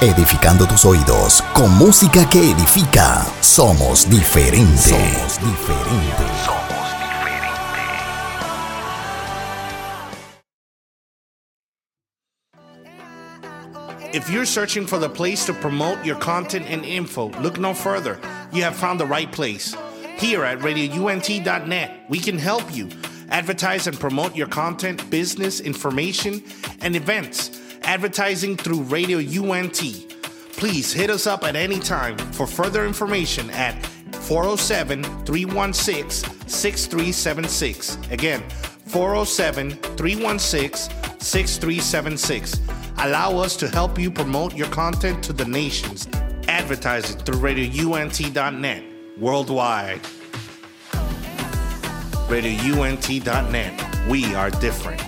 Edificando tus oídos con música que edifica. Somos diferentes. Somos diferentes.
If you're searching for the place to promote your content and info, look no further. You have found the right place. Here at radiount.net, we can help you advertise and promote your content, business, information, and events. Advertising through Radio UNT. Please hit us up at any time for further information at 407 316 6376. Again, 407 316 6376. Allow us to help you promote your content to the nations. Advertising through radiount.net worldwide. radiount.net. We are different.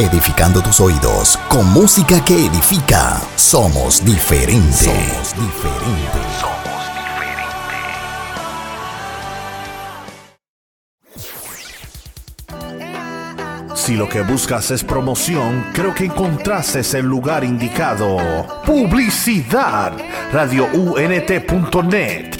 Edificando tus oídos con música que edifica. Somos diferentes. Somos diferentes.
Si lo que buscas es promoción, creo que encontraste el lugar indicado. Publicidad. RadioUNT.net.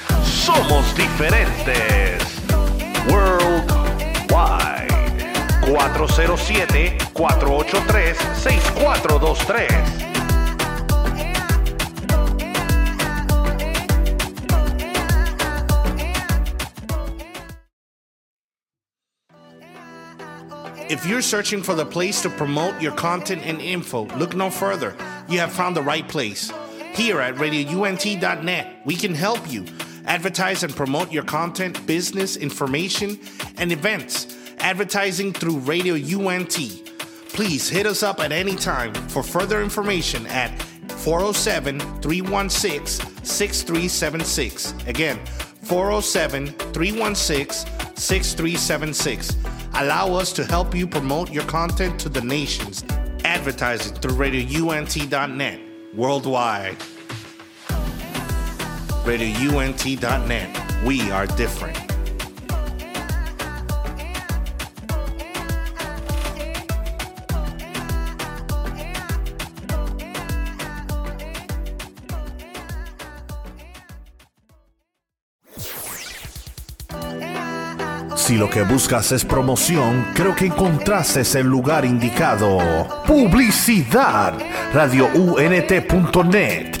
Somos diferentes. Worldwide. 407-483-6423. If you're searching for the place to promote your content and info, look no further. You have found the right place. Here at RadioUNT.net, we can help you advertise and promote your content, business, information, and events. Advertising through Radio UNT. Please hit us up at any time for further information at 407 316 6376. Again, 407 316 6376. Allow us to help you promote your content to the nations. Advertising through RadioUNT.net worldwide. RadioUNT.net. We are different. Si lo que buscas es promoción, creo que encontraste el lugar indicado. Publicidad. RadioUNT.net.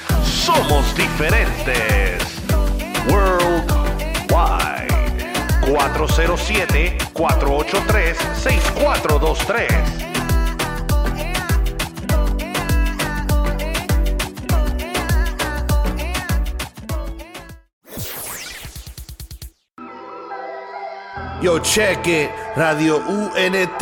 Somos diferentes. Worldwide. 407-483-6423. Yo cheque Radio UNT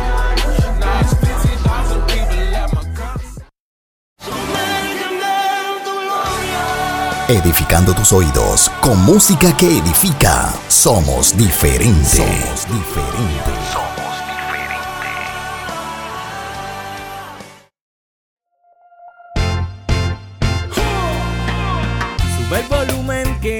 Edificando tus oídos con música que edifica. Somos diferentes. Somos diferentes.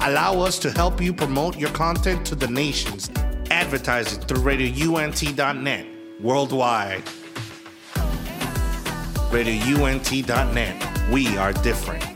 Allow us to help you promote your content to the nations. Advertising through radiount.net worldwide. RadioUNT.net. We are different.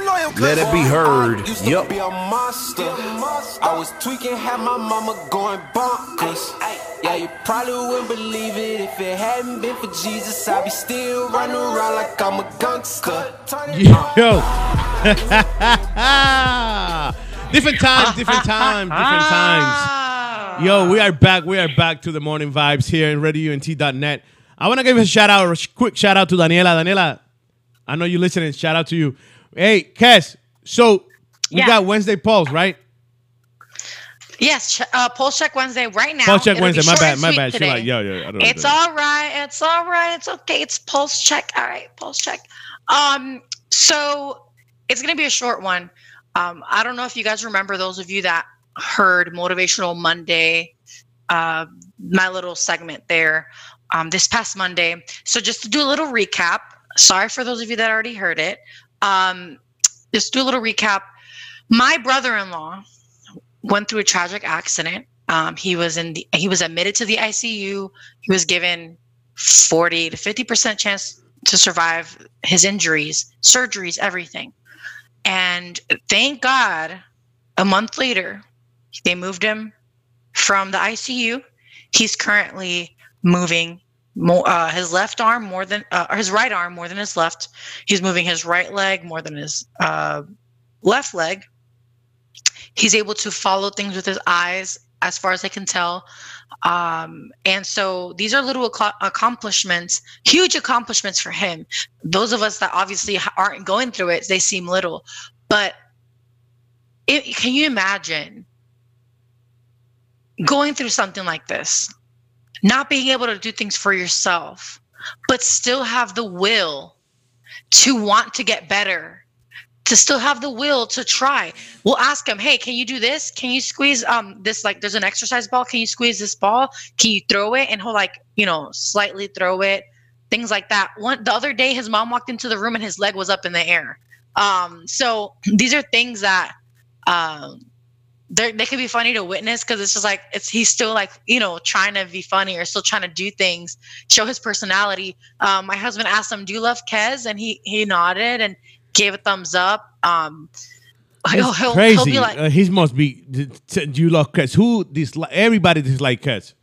Let it be heard.
Used to be a monster. I was tweaking, had my mama going bonkers. Yeah, you probably wouldn't believe it if it hadn't been for Jesus. I'd be still running around like I'm a gangster.
Yo. *laughs* *laughs* different times, different times, different times. Yo, we are back. We are back to the morning vibes here in RadioUNT.net. I want to give a shout out, a quick shout out to Daniela. Daniela, I know you're listening. Shout out to you. Hey, Kez. So we
Yeah.
got Wednesday Pulse, right?
Yes, uh, Pulse Check Wednesday right now.
Pulse check
It'll
Wednesday. My bad. My bad. She like, yo, yo. I don't know.
It's all right. It's all right. It's okay. It's pulse check. All right, pulse check. Um, so it's gonna be a short one. Um, I don't know if you guys remember those of you that heard Motivational Monday, uh, my little segment there, um, this past Monday. So just to do a little recap. Sorry for those of you that already heard it. Um, just do a little recap. My brother-in-law went through a tragic accident. Um, he was in the he was admitted to the ICU. He was given 40 to 50% chance to survive his injuries, surgeries, everything. And thank God, a month later, they moved him from the ICU. He's currently moving more, uh, his left arm more than uh, his right arm more than his left. He's moving his right leg more than his uh, left leg. He's able to follow things with his eyes, as far as I can tell. Um, and so these are little acco- accomplishments, huge accomplishments for him. Those of us that obviously aren't going through it, they seem little. But it, can you imagine going through something like this, not being able to do things for yourself, but still have the will to want to get better? to still have the will to try. We'll ask him, "Hey, can you do this? Can you squeeze um this like there's an exercise ball? Can you squeeze this ball? Can you throw it?" And he'll like, you know, slightly throw it, things like that. One the other day his mom walked into the room and his leg was up in the air. Um so these are things that um they they can be funny to witness because it's just like it's he's still like you know trying to be funny or still trying to do things show his personality um my husband asked him do you love Kez and he he nodded and gave a thumbs up um he'll, he'll,
crazy.
he'll be like,
uh, he must be. Do you love cuts. Who dislike? Everybody dislike cuts.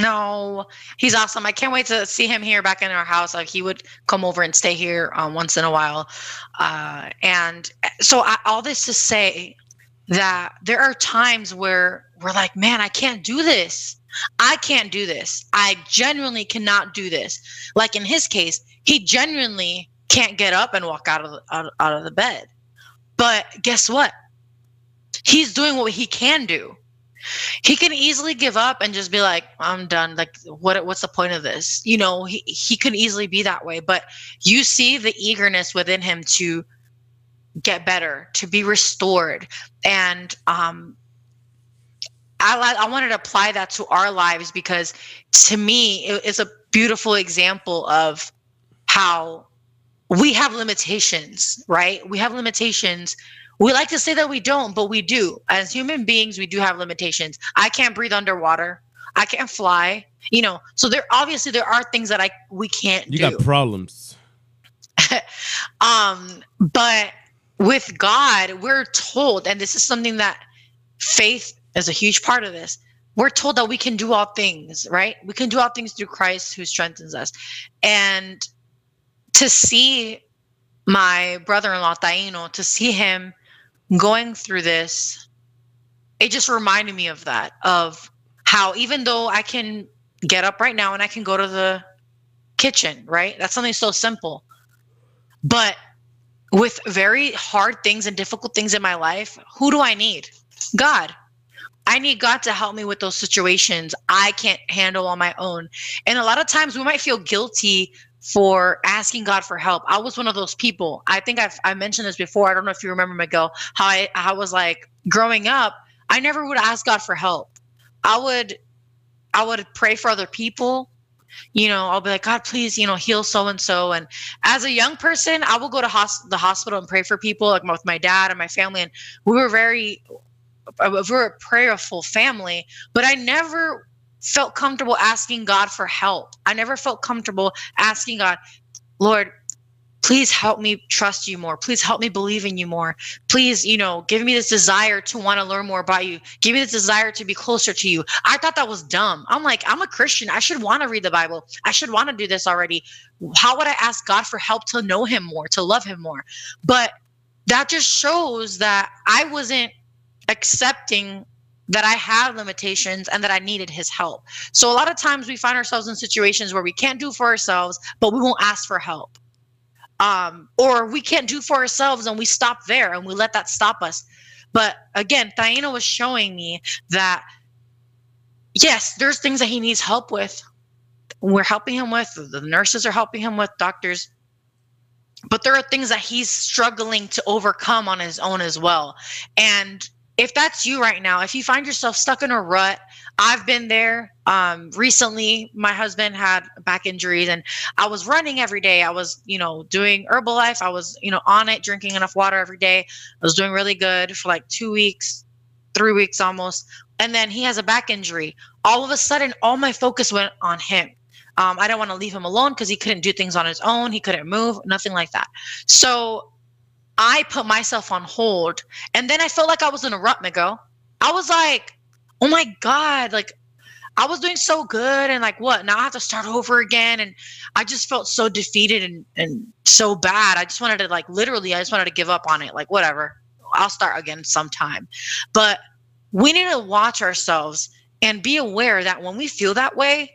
No, he's awesome. I can't wait to see him here back in our house. Like he would come over and stay here um, once in a while. Uh, and so I, all this to say that there are times where we're like, man, I can't do this. I can't do this. I genuinely cannot do this. Like in his case, he genuinely can't get up and walk out of the, out, out of the bed. But guess what? He's doing what he can do he can easily give up and just be like i'm done like what what's the point of this you know he, he could easily be that way but you see the eagerness within him to get better to be restored and um I, I wanted to apply that to our lives because to me it is a beautiful example of how we have limitations right we have limitations we like to say that we don't, but we do. As human beings, we do have limitations. I can't breathe underwater. I can't fly. You know, so there obviously there are things that I we can't
You
do.
got problems. *laughs*
um, but with God, we're told, and this is something that faith is a huge part of this. We're told that we can do all things, right? We can do all things through Christ who strengthens us. And to see my brother-in-law Taino, to see him going through this, it just reminded me of that, of how even though I can get up right now and I can go to the kitchen, right? That's something so simple. But with very hard things and difficult things in my life, who do I need? God. I need God to help me with those situations I can't handle on my own. And a lot of times we might feel guilty for asking God for help. I was one of those people. I think I've I mentioned this before. I don't know if you remember Miguel, how I, I was like growing up, I never would ask God for help. I would I would pray for other people. You know, I'll be like, God, please, you know, heal so and so. And as a young person, I will go to the hospital and pray for people, like with my dad and my family. And we were very, uh, we were a prayerful family. But I never felt comfortable asking God for help. I never felt comfortable asking God, Lord, please help me trust you more. Please help me believe in you more. Please, you know, give me this desire to want to learn more about you. Give me this desire to be closer to you. I thought that was dumb. I'm like, I'm a Christian. I should want to read the Bible. I should want to do this already. How would I ask God for help to know him more, to love him more? But that just shows that I wasn't accepting that I have limitations and that I needed his help. So a lot of times we find ourselves in situations where we can't do for ourselves, but we won't ask for help. Um, or we can't do for ourselves and we stop there and we let that stop us. But again, Taino was showing me that yes, there's things that he needs help with. We're helping him with, the nurses are helping him with, doctors. But there are things that he's struggling to overcome on his own as well. And if that's you right now, if you find yourself stuck in a rut, I've been there. Um, recently, my husband had back injuries, and I was running every day. I was, you know, doing Herbalife. I was, you know, on it, drinking enough water every day. I was doing really good for like two weeks, three weeks almost. And then he has a back injury. All of a sudden, all my focus went on him. Um, I don't want to leave him alone because he couldn't do things on his own. He couldn't move, nothing like that. So I put myself on hold. And then I felt like I was in a rut, Miguel. I was like, oh my God, like I was doing so good. And like, what? Now I have to start over again. And I just felt so defeated and, and so bad. I just wanted to, like, literally, I just wanted to give up on it. Like, whatever, I'll start again sometime. But we need to watch ourselves and be aware that when we feel that way,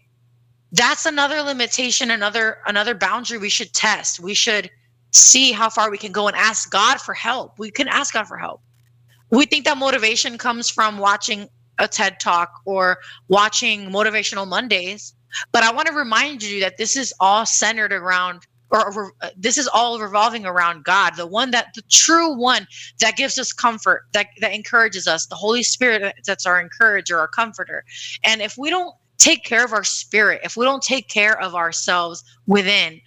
that's another limitation, another another boundary we should test. We should see how far we can go and ask God for help. We can ask God for help. We think that motivation comes from watching a TED talk or watching Motivational Mondays. But I want to remind you that this is all centered around, or, uh, this is all revolving around God, the one that, the true one that gives us comfort, that, that encourages us, the Holy Spirit that's our encourager, our comforter. And if we don't take care of our spirit, if we don't take care of ourselves within,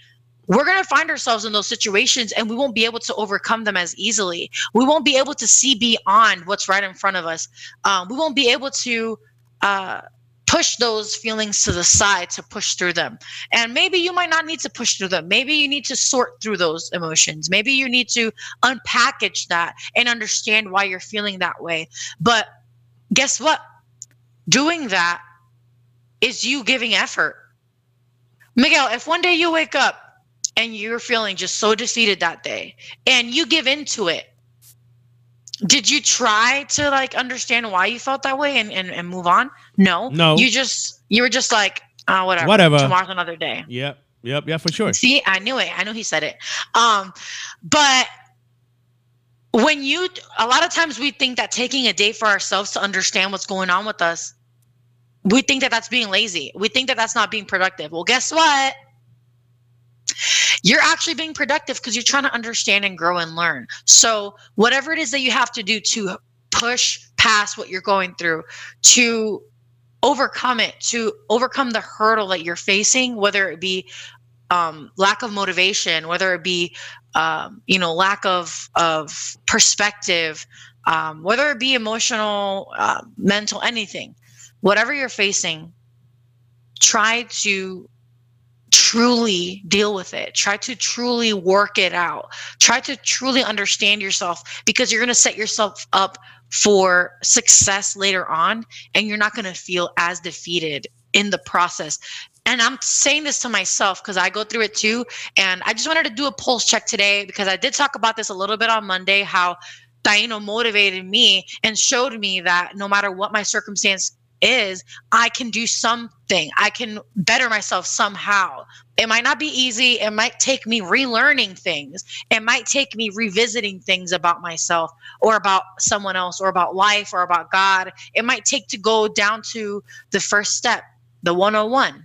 we're going to find ourselves in those situations and we won't be able to overcome them as easily. We won't be able to see beyond what's right in front of us. Um, we won't be able to uh, push those feelings to the side to push through them. And maybe you might not need to push through them. Maybe you need to sort through those emotions. Maybe you need to unpackage that and understand why you're feeling that way. But guess what? Doing that is you giving effort. Miguel, if one day you wake up and you're feeling just so defeated that day and you give into it, did you try to like understand why you felt that way and, and, and move on? No.
No.
You just you were just like, uh, whatever.
Whatever.
Tomorrow's another day.
Yep. Yep. Yeah, for sure.
See, I knew it. I knew he said it. Um, but when you a lot of times we think that taking a day for ourselves to understand what's going on with us, we think that that's being lazy. We think that that's not being productive. Well, guess what? You're actually being productive because you're trying to understand and grow and learn. So, whatever it is that you have to do to push past what you're going through, to overcome it, to overcome the hurdle that you're facing, whether it be um, lack of motivation, whether it be um, you know lack of of perspective, um, whether it be emotional, uh, mental, anything, whatever you're facing, try to truly deal with it. Try to truly work it out. Try to truly understand yourself because you're going to set yourself up for success later on and you're not going to feel as defeated in the process. And I'm saying this to myself because I go through it too. And I just wanted to do a pulse check today because I did talk about this a little bit on Monday how Taino motivated me and showed me that no matter what my circumstance is I can do something. I can better myself somehow. It might not be easy. It might take me relearning things. It might take me revisiting things about myself or about someone else or about life or about God. It might take to go down to the first step, the 101.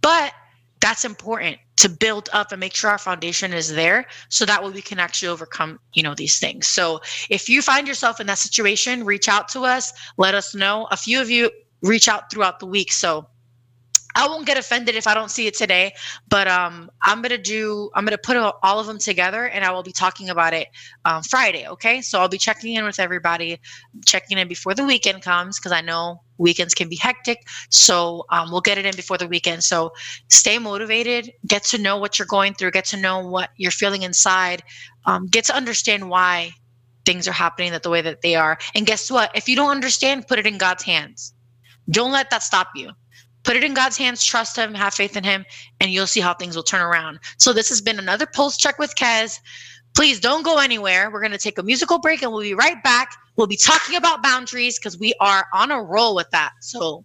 But that's important to build up and make sure our foundation is there so that way we can actually overcome you know these things. So if you find yourself in that situation reach out to us. Let us know. A few of you reach out throughout the week. So I won't get offended if I don't see it today, but um, I'm gonna do. I'm gonna put all of them together, and I will be talking about it um, Friday. Okay, so I'll be checking in with everybody, checking in before the weekend comes because I know weekends can be hectic. So um, we'll get it in before the weekend. So stay motivated, get to know what you're going through, get to know what you're feeling inside, um, get to understand why things are happening that the way that they are. And guess what? If you don't understand, put it in God's hands. Don't let that stop you put it in God's hands, trust Him, have faith in Him, and you'll see how things will turn around. So, this has been another pulse check with Kez. Please don't go anywhere. We're going to take a musical break and we'll be right back. We'll be talking about boundaries because we are on a roll with that. So,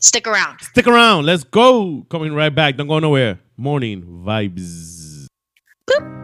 stick around.
Stick around. Let's go. Coming right back. Don't go nowhere. Morning vibes. Boop.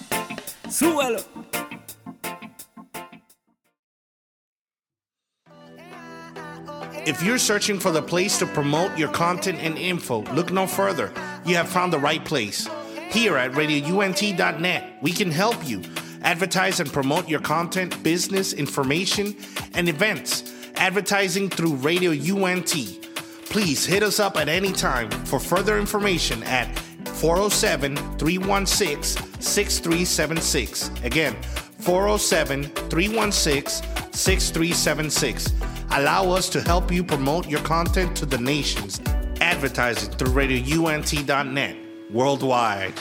Súbalo.
If you're searching for the place to promote your content and info, look no further. You have found the right place. Here at radiount.net, we can help you advertise and promote your content, business, information, and events. Advertising through Radio UNT. Please hit us up at any time for further information at 407 316 6376. Again, 407 316 6376. Allow us to help you promote your content to the nations. Advertising through radiount.net worldwide.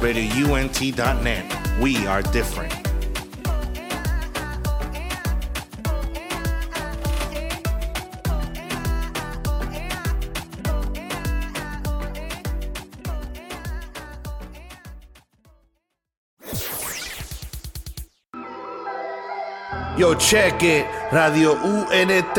radiount.net. We are different. Yo, check it. Radio UNT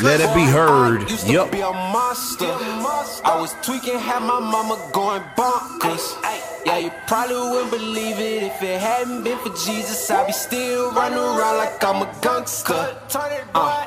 Let it be heard. Yup.
I was tweaking, had my mama going bonkers. Yeah, you probably wouldn't believe it if it hadn't been for Jesus. I'd be still running around like I'm a gangster. Uh.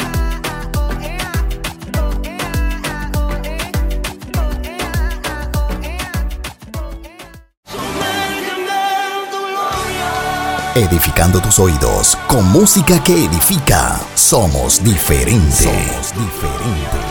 Edificando tus oídos con música que edifica. Somos diferentes. Somos diferentes.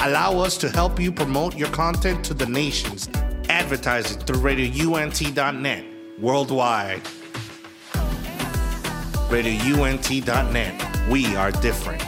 Allow us to help you promote your content to the nations. Advertising through RadioUNT.net worldwide. RadioUNT.net. We are different.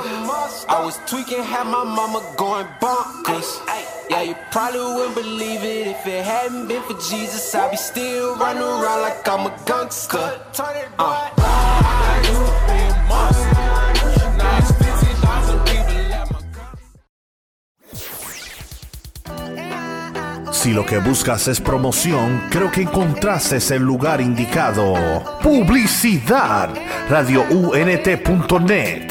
Was tweaking, had my mama going bonkers. Yeah, you probably wouldn't believe it if it hadn't been for Jesus. I'd be still running around like I'm a gangster. Uh.
Si lo que buscas es promoción, creo que encontraste el lugar indicado. Publicidad. RadioUNT.net.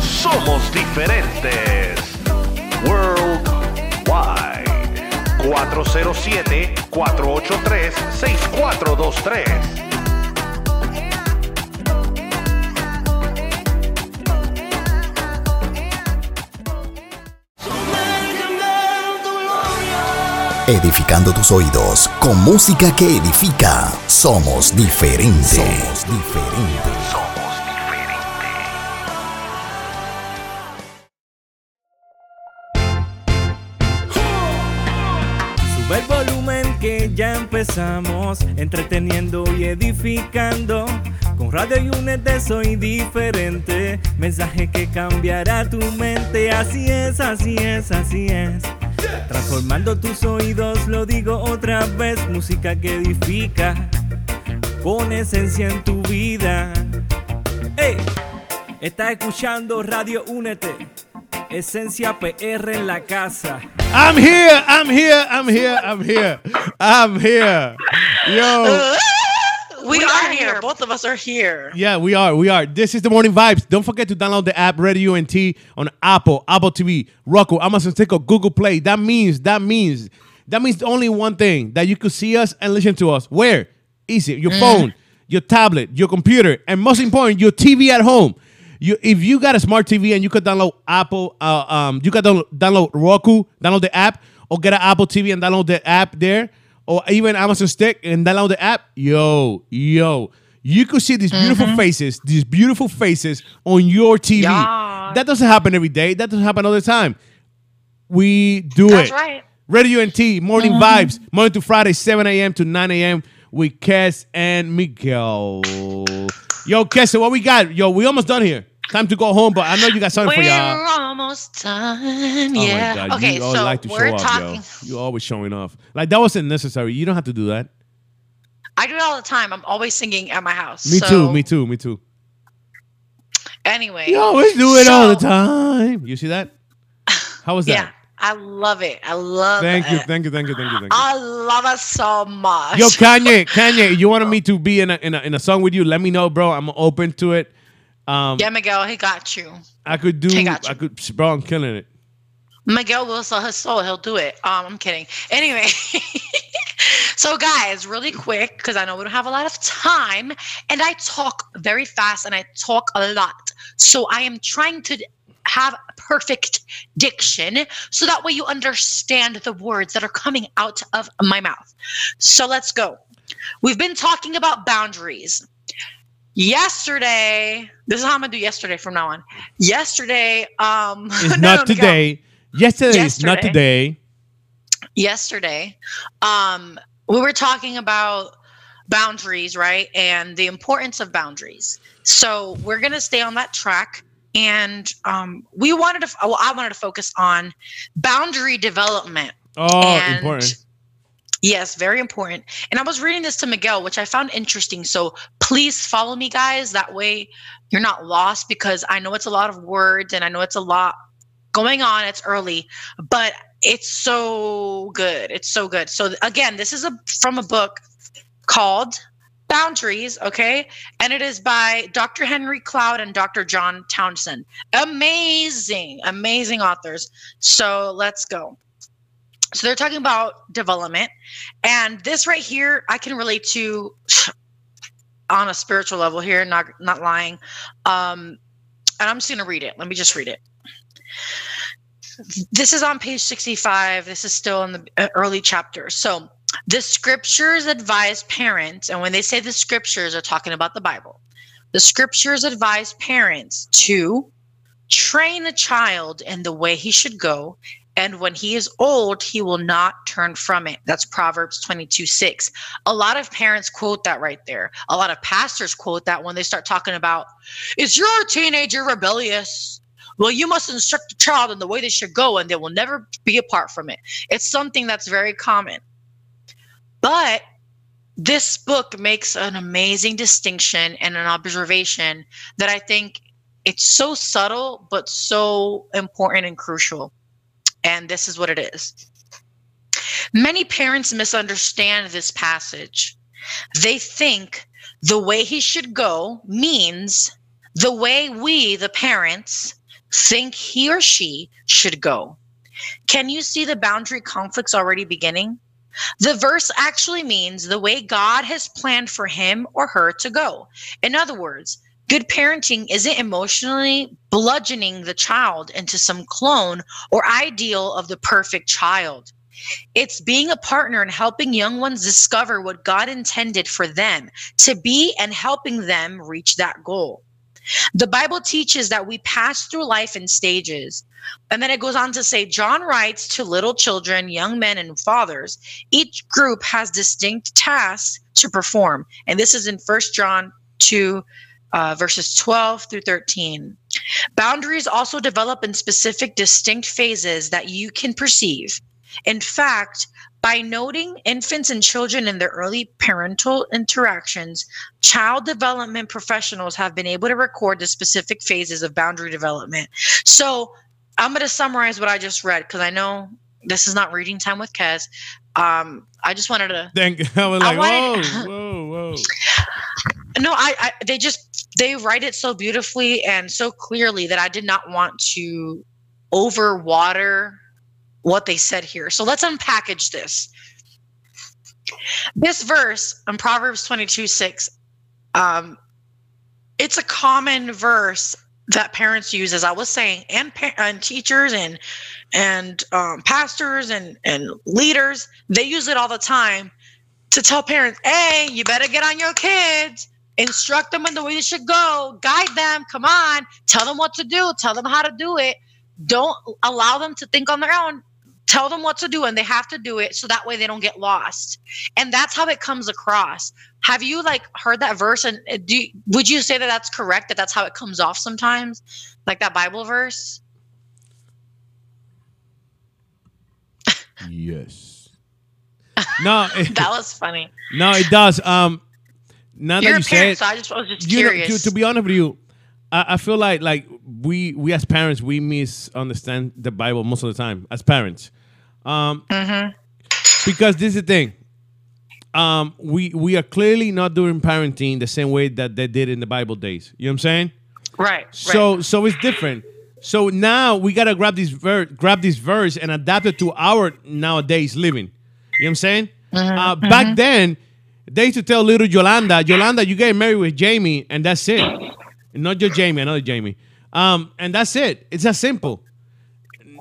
Somos diferentes. Worldwide. 407-483-6423.
Edificando tus oídos con música que edifica. Somos diferentes. Somos diferentes.
Empezamos, entreteniendo y edificando. Con Radio Unete soy diferente, mensaje que cambiará tu mente. Así es, así es, así es. Transformando tus oídos, lo digo otra vez, música que edifica, con esencia en tu vida. ¡Ey! Estás escuchando Radio Únete, esencia PR en la casa.
I'm here, I'm here, I'm here, I'm here, I'm here. Yo.
Uh, we, are, here. Both of us are here.
Yeah, we are. We are. This is the morning vibes. Don't forget to download the app Radio UNT on Apple, Apple TV, Roku, Amazon Echo, Google Play. That means that means that means only one thing that you could see us and listen to us. Where? Easy. Your mm. phone, your tablet, your computer, and most important, your TV at home. You, if you got a smart TV and you could download Apple, uh, um, you could download, download Roku, download the app, or get an Apple TV and download the app there, or even Amazon Stick and download the app. Yo, yo, you could see these beautiful faces, these beautiful faces on your TV.
Yeah.
That doesn't happen every day. That doesn't happen all the time. We do
That's
it.
right.
Radio and T, morning vibes, Monday to Friday, 7 a.m. to 9 a.m. with Kez and Miguel. Yo, Kez, what we got? Yo, we almost done here. Time to go home, but I know you got something for
We're
y'all.
almost done.
Oh
yeah.
my God,
okay,
you always
so
like to
we're
show
talking.
off, yo. You always showing off. Like that wasn't necessary. You don't have to do that.
I do it all the time. I'm always singing at my house.
Me
so,
too. Me too. Me too.
Anyway.
You always do it all the time. You see that? How was *laughs* that?
Yeah. I love it. I love
Thank you.
it.
Thank you. Thank you. Thank you. Thank you.
I love it so much.
Yo, Kanye, *laughs* Kanye, you wanted me to be in a, in a in a song with you? Let me know, bro. I'm open to it. Um,
yeah, Miguel, he got you.
I could do.
I got you.
I could, bro. I'm killing it.
Miguel will sell his soul. He'll do it. Um, I'm kidding. Anyway, *laughs* so guys, really quick, because I know we don't have a lot of time, and I talk very fast and I talk a lot. So I am trying to have perfect diction so that way you understand the words that are coming out of my mouth. So let's go. We've been talking about boundaries. Yesterday, this is how I'm gonna do yesterday from now on. Yesterday, um, *laughs*
It's
no,
not
no,
today. Yesterday is not today.
yesterday um we were talking about boundaries right and the importance of boundaries so we're going to stay on that track and um we wanted to well i wanted to focus on boundary development
Oh,
And-
important.
Yes, very important. And I was reading this to Miguel, which I found interesting. So please follow me, guys. That way you're not lost because I know it's a lot of words and I know it's a lot going on. It's early, but it's so good. It's so good. So again, this is a from a book called Boundaries, okay? And it is by Dr. Henry Cloud and Dr. John Townsend. Amazing, amazing authors. So let's go. So they're talking about development. And this right here, I can relate to on a spiritual level here, not not lying. Um, and I'm just gonna read it. Let me just read it. this is on page 65. This is still in the uh, early chapters. So the scriptures advise parents, and when they say the scriptures, are talking about the Bible. The scriptures advise parents to train a child in the way he should go, and when he is old, he will not turn from it. That's Proverbs 22 6. A lot of parents quote that right there. A lot of pastors quote that when they start talking about, is your teenager rebellious? Well, you must instruct the child in the way they should go, and they will never be apart from it. It's something that's very common. But this book makes an amazing distinction and an observation that I think it's so subtle, but so important and crucial. And this is what it is. Many parents misunderstand this passage. They think the way he should go means the way we, the parents, think he or she should go. Can you see the boundary conflicts already beginning? The verse actually means the way God has planned for him or her to go. In other words, good parenting isn't emotionally bludgeoning the child into some clone or ideal of the perfect child. It's being a partner and helping young ones discover what God intended for them to be and helping them reach that goal. The Bible teaches that we pass through life in stages. And then it goes on to say John writes to little children, young men, and fathers. Each group has distinct tasks to perform. And this is in First John 2, uh, verses 12 through 13. Boundaries also develop in specific, distinct phases that you can perceive. In fact, by noting infants and children in their early parental interactions, child development professionals have been able to record the specific phases of boundary development. So I'm going to summarize what I just read because I know this is not reading time with Kez. Um, I just wanted to.
Thank *laughs* I was like,
wanted-
whoa, *laughs* whoa, whoa.
No, I, I they just they write it so beautifully and so clearly that I did not want to overwater what they said here. So let's unpackage this. This verse in Proverbs 22 6, um, it's a common verse that parents use, as I was saying, and, pa- and teachers and and um, pastors and and leaders. They use it all the time to tell parents, "Hey, you better get on your kids, instruct them in the way they should go, guide them. Come on, tell them what to do, tell them how to do it. Don't allow them to think on their own. Tell them what to do, and they have to do it so that way they don't get lost. And that's how it comes across. Have you like heard that verse? And uh, do you- would you say that that's correct? That that's how it comes off sometimes, like that Bible verse?
Yes. *laughs* No, it,
That was funny.
no, it does. Um, now
You're
that you say it,
so I just I was just
you know,
curious.
to, to be honest with you, I, I feel like like we we as parents we misunderstand the Bible most of the time as parents, um,
Mm-hmm.
because this is the thing. Um, we we are clearly not doing parenting the same way that they did in the Bible days. You know what I'm saying?
right.
So
right.
so it's different. So now we gotta grab this verse, grab this verse, and adapt it to our nowadays living. You know what I'm saying?
Mm-hmm,
Uh, back then, they used to tell little Yolanda, Yolanda, you get married with Jamie, and that's it. Not your Jamie, another Jamie. Um, and that's it. It's that simple.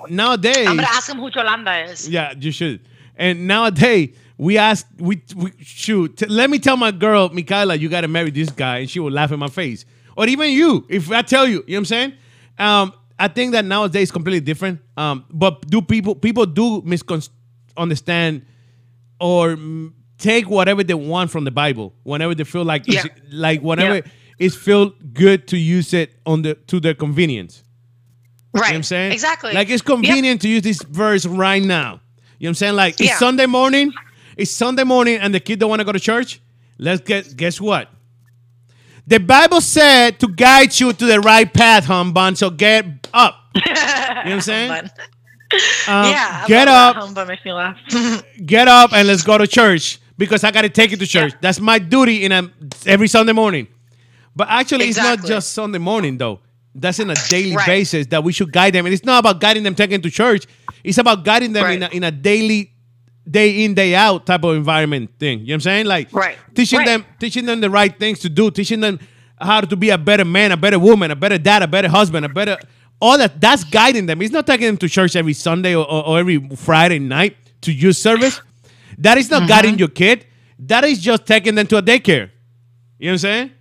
Nowadays,
I'm gonna ask him who Yolanda is.
yeah, you should. And nowadays, we ask, we, we shoot. Let me tell my girl, Michaela, you got to marry this guy, and she will laugh in my face. Or even you, if I tell you, you know what I'm saying? Um, I think that nowadays is completely different. Um, but do people people do misunderstand or take whatever they want from the Bible whenever they feel like it's,
Yeah.
like whenever
Yeah.
it's feel good to use it on the to their convenience.
Right.
You know what I'm saying?
Exactly.
Like it's convenient to use this verse right now. You know what I'm saying? Like it's Sunday morning. It's Sunday morning and the kid don't want to go to church. Let's get guess what? The Bible said to guide you to the right path, humbun. So get up. *laughs* You know what I'm saying? Um,
yeah. I
Get up.
That. Humba makes me laugh. *laughs*
Get up and let's go to church because I got to take it to church. That's my duty in a every Sunday morning. But actually, it's not just Sunday morning though. That's in a daily
Right.
basis that we should guide them. And it's not about guiding them taking to church. It's about guiding them in, a, in a daily, day in day out type of environment thing. You know what I'm saying? Like
Right.
teaching
Right.
them, teaching them the right things to do, teaching them how to be a better man, a better woman, a better dad, a better husband, a better all that that's guiding them. It's not taking them to church every Sunday or, or, or every Friday night to youth service. That is not guiding your kid. That is just taking them to a daycare. You know what I'm saying?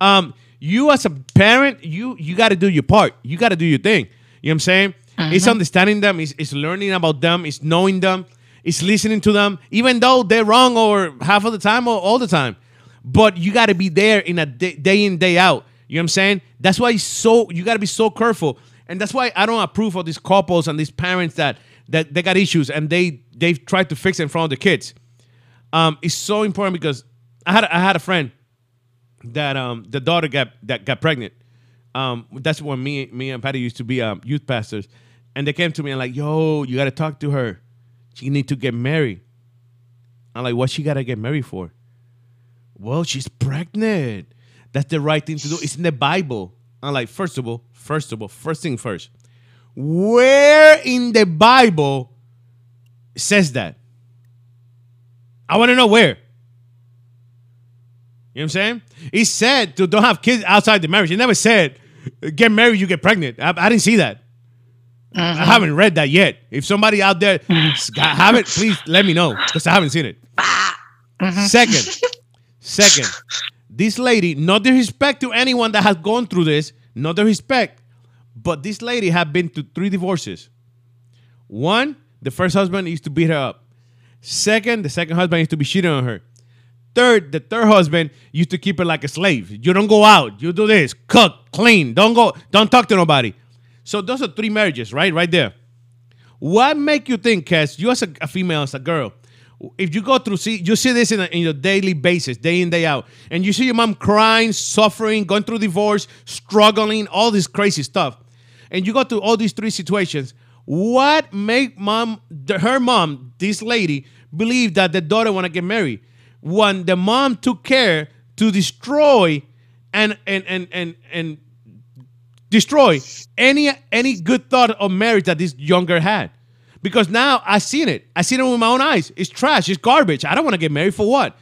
Um, you as a parent, you you got to do your part. You got to do your thing. You know what I'm saying? It's understanding them. It's, it's learning about them. It's knowing them. It's listening to them, even though they're wrong or half of the time or all the time. But you got to be there in a day, day in day out. You know what I'm saying? That's why it's so you got to be so careful, and that's why I don't approve of these couples and these parents that that they got issues and they they've tried to fix it in front of the kids. Um, it's so important because I had I had a friend that um the daughter got that got pregnant. Um, that's when me me and Patty used to be um, youth pastors, and they came to me and like, "Yo, you got to talk to her. She need to get married." I'm like, "What she got to get married for?" Well, she's pregnant. That's the right thing to do. It's in the Bible. I'm like, first of all, first of all, first thing first. Where in the Bible says that? I want to know where. You know what I'm saying? He said to don't have kids outside the marriage. He never said get married, you get pregnant. I, I didn't see that. I mm-hmm. haven't read that yet. If somebody out there mm-hmm. have it, please let me know because I haven't seen it. Mm-hmm. Second, *laughs* second, this lady, no disrespect to anyone that has gone through this, no disrespect, but this lady had been to three divorces. One, the first husband used to beat her up. Second, the second husband used to be cheating on her. Third, the third husband used to keep her like a slave. You don't go out. You do this. Cook, clean. Don't go. Don't talk to nobody. So those are three marriages, right? Right there. What make you think, Cass, you as a, a female, as a girl, if you go through, see, you see this in, a, in your daily basis, day in, day out, and you see your mom crying, suffering, going through divorce, struggling, all this crazy stuff, and you go through all these three situations, what make mom, her mom, this lady, believe that the daughter want to get married? When the mom took care to destroy and and and and and destroy any any good thought of marriage that this younger had. Because now I seen it. I seen it with my own eyes. It's trash. It's garbage. I don't want to get married for what?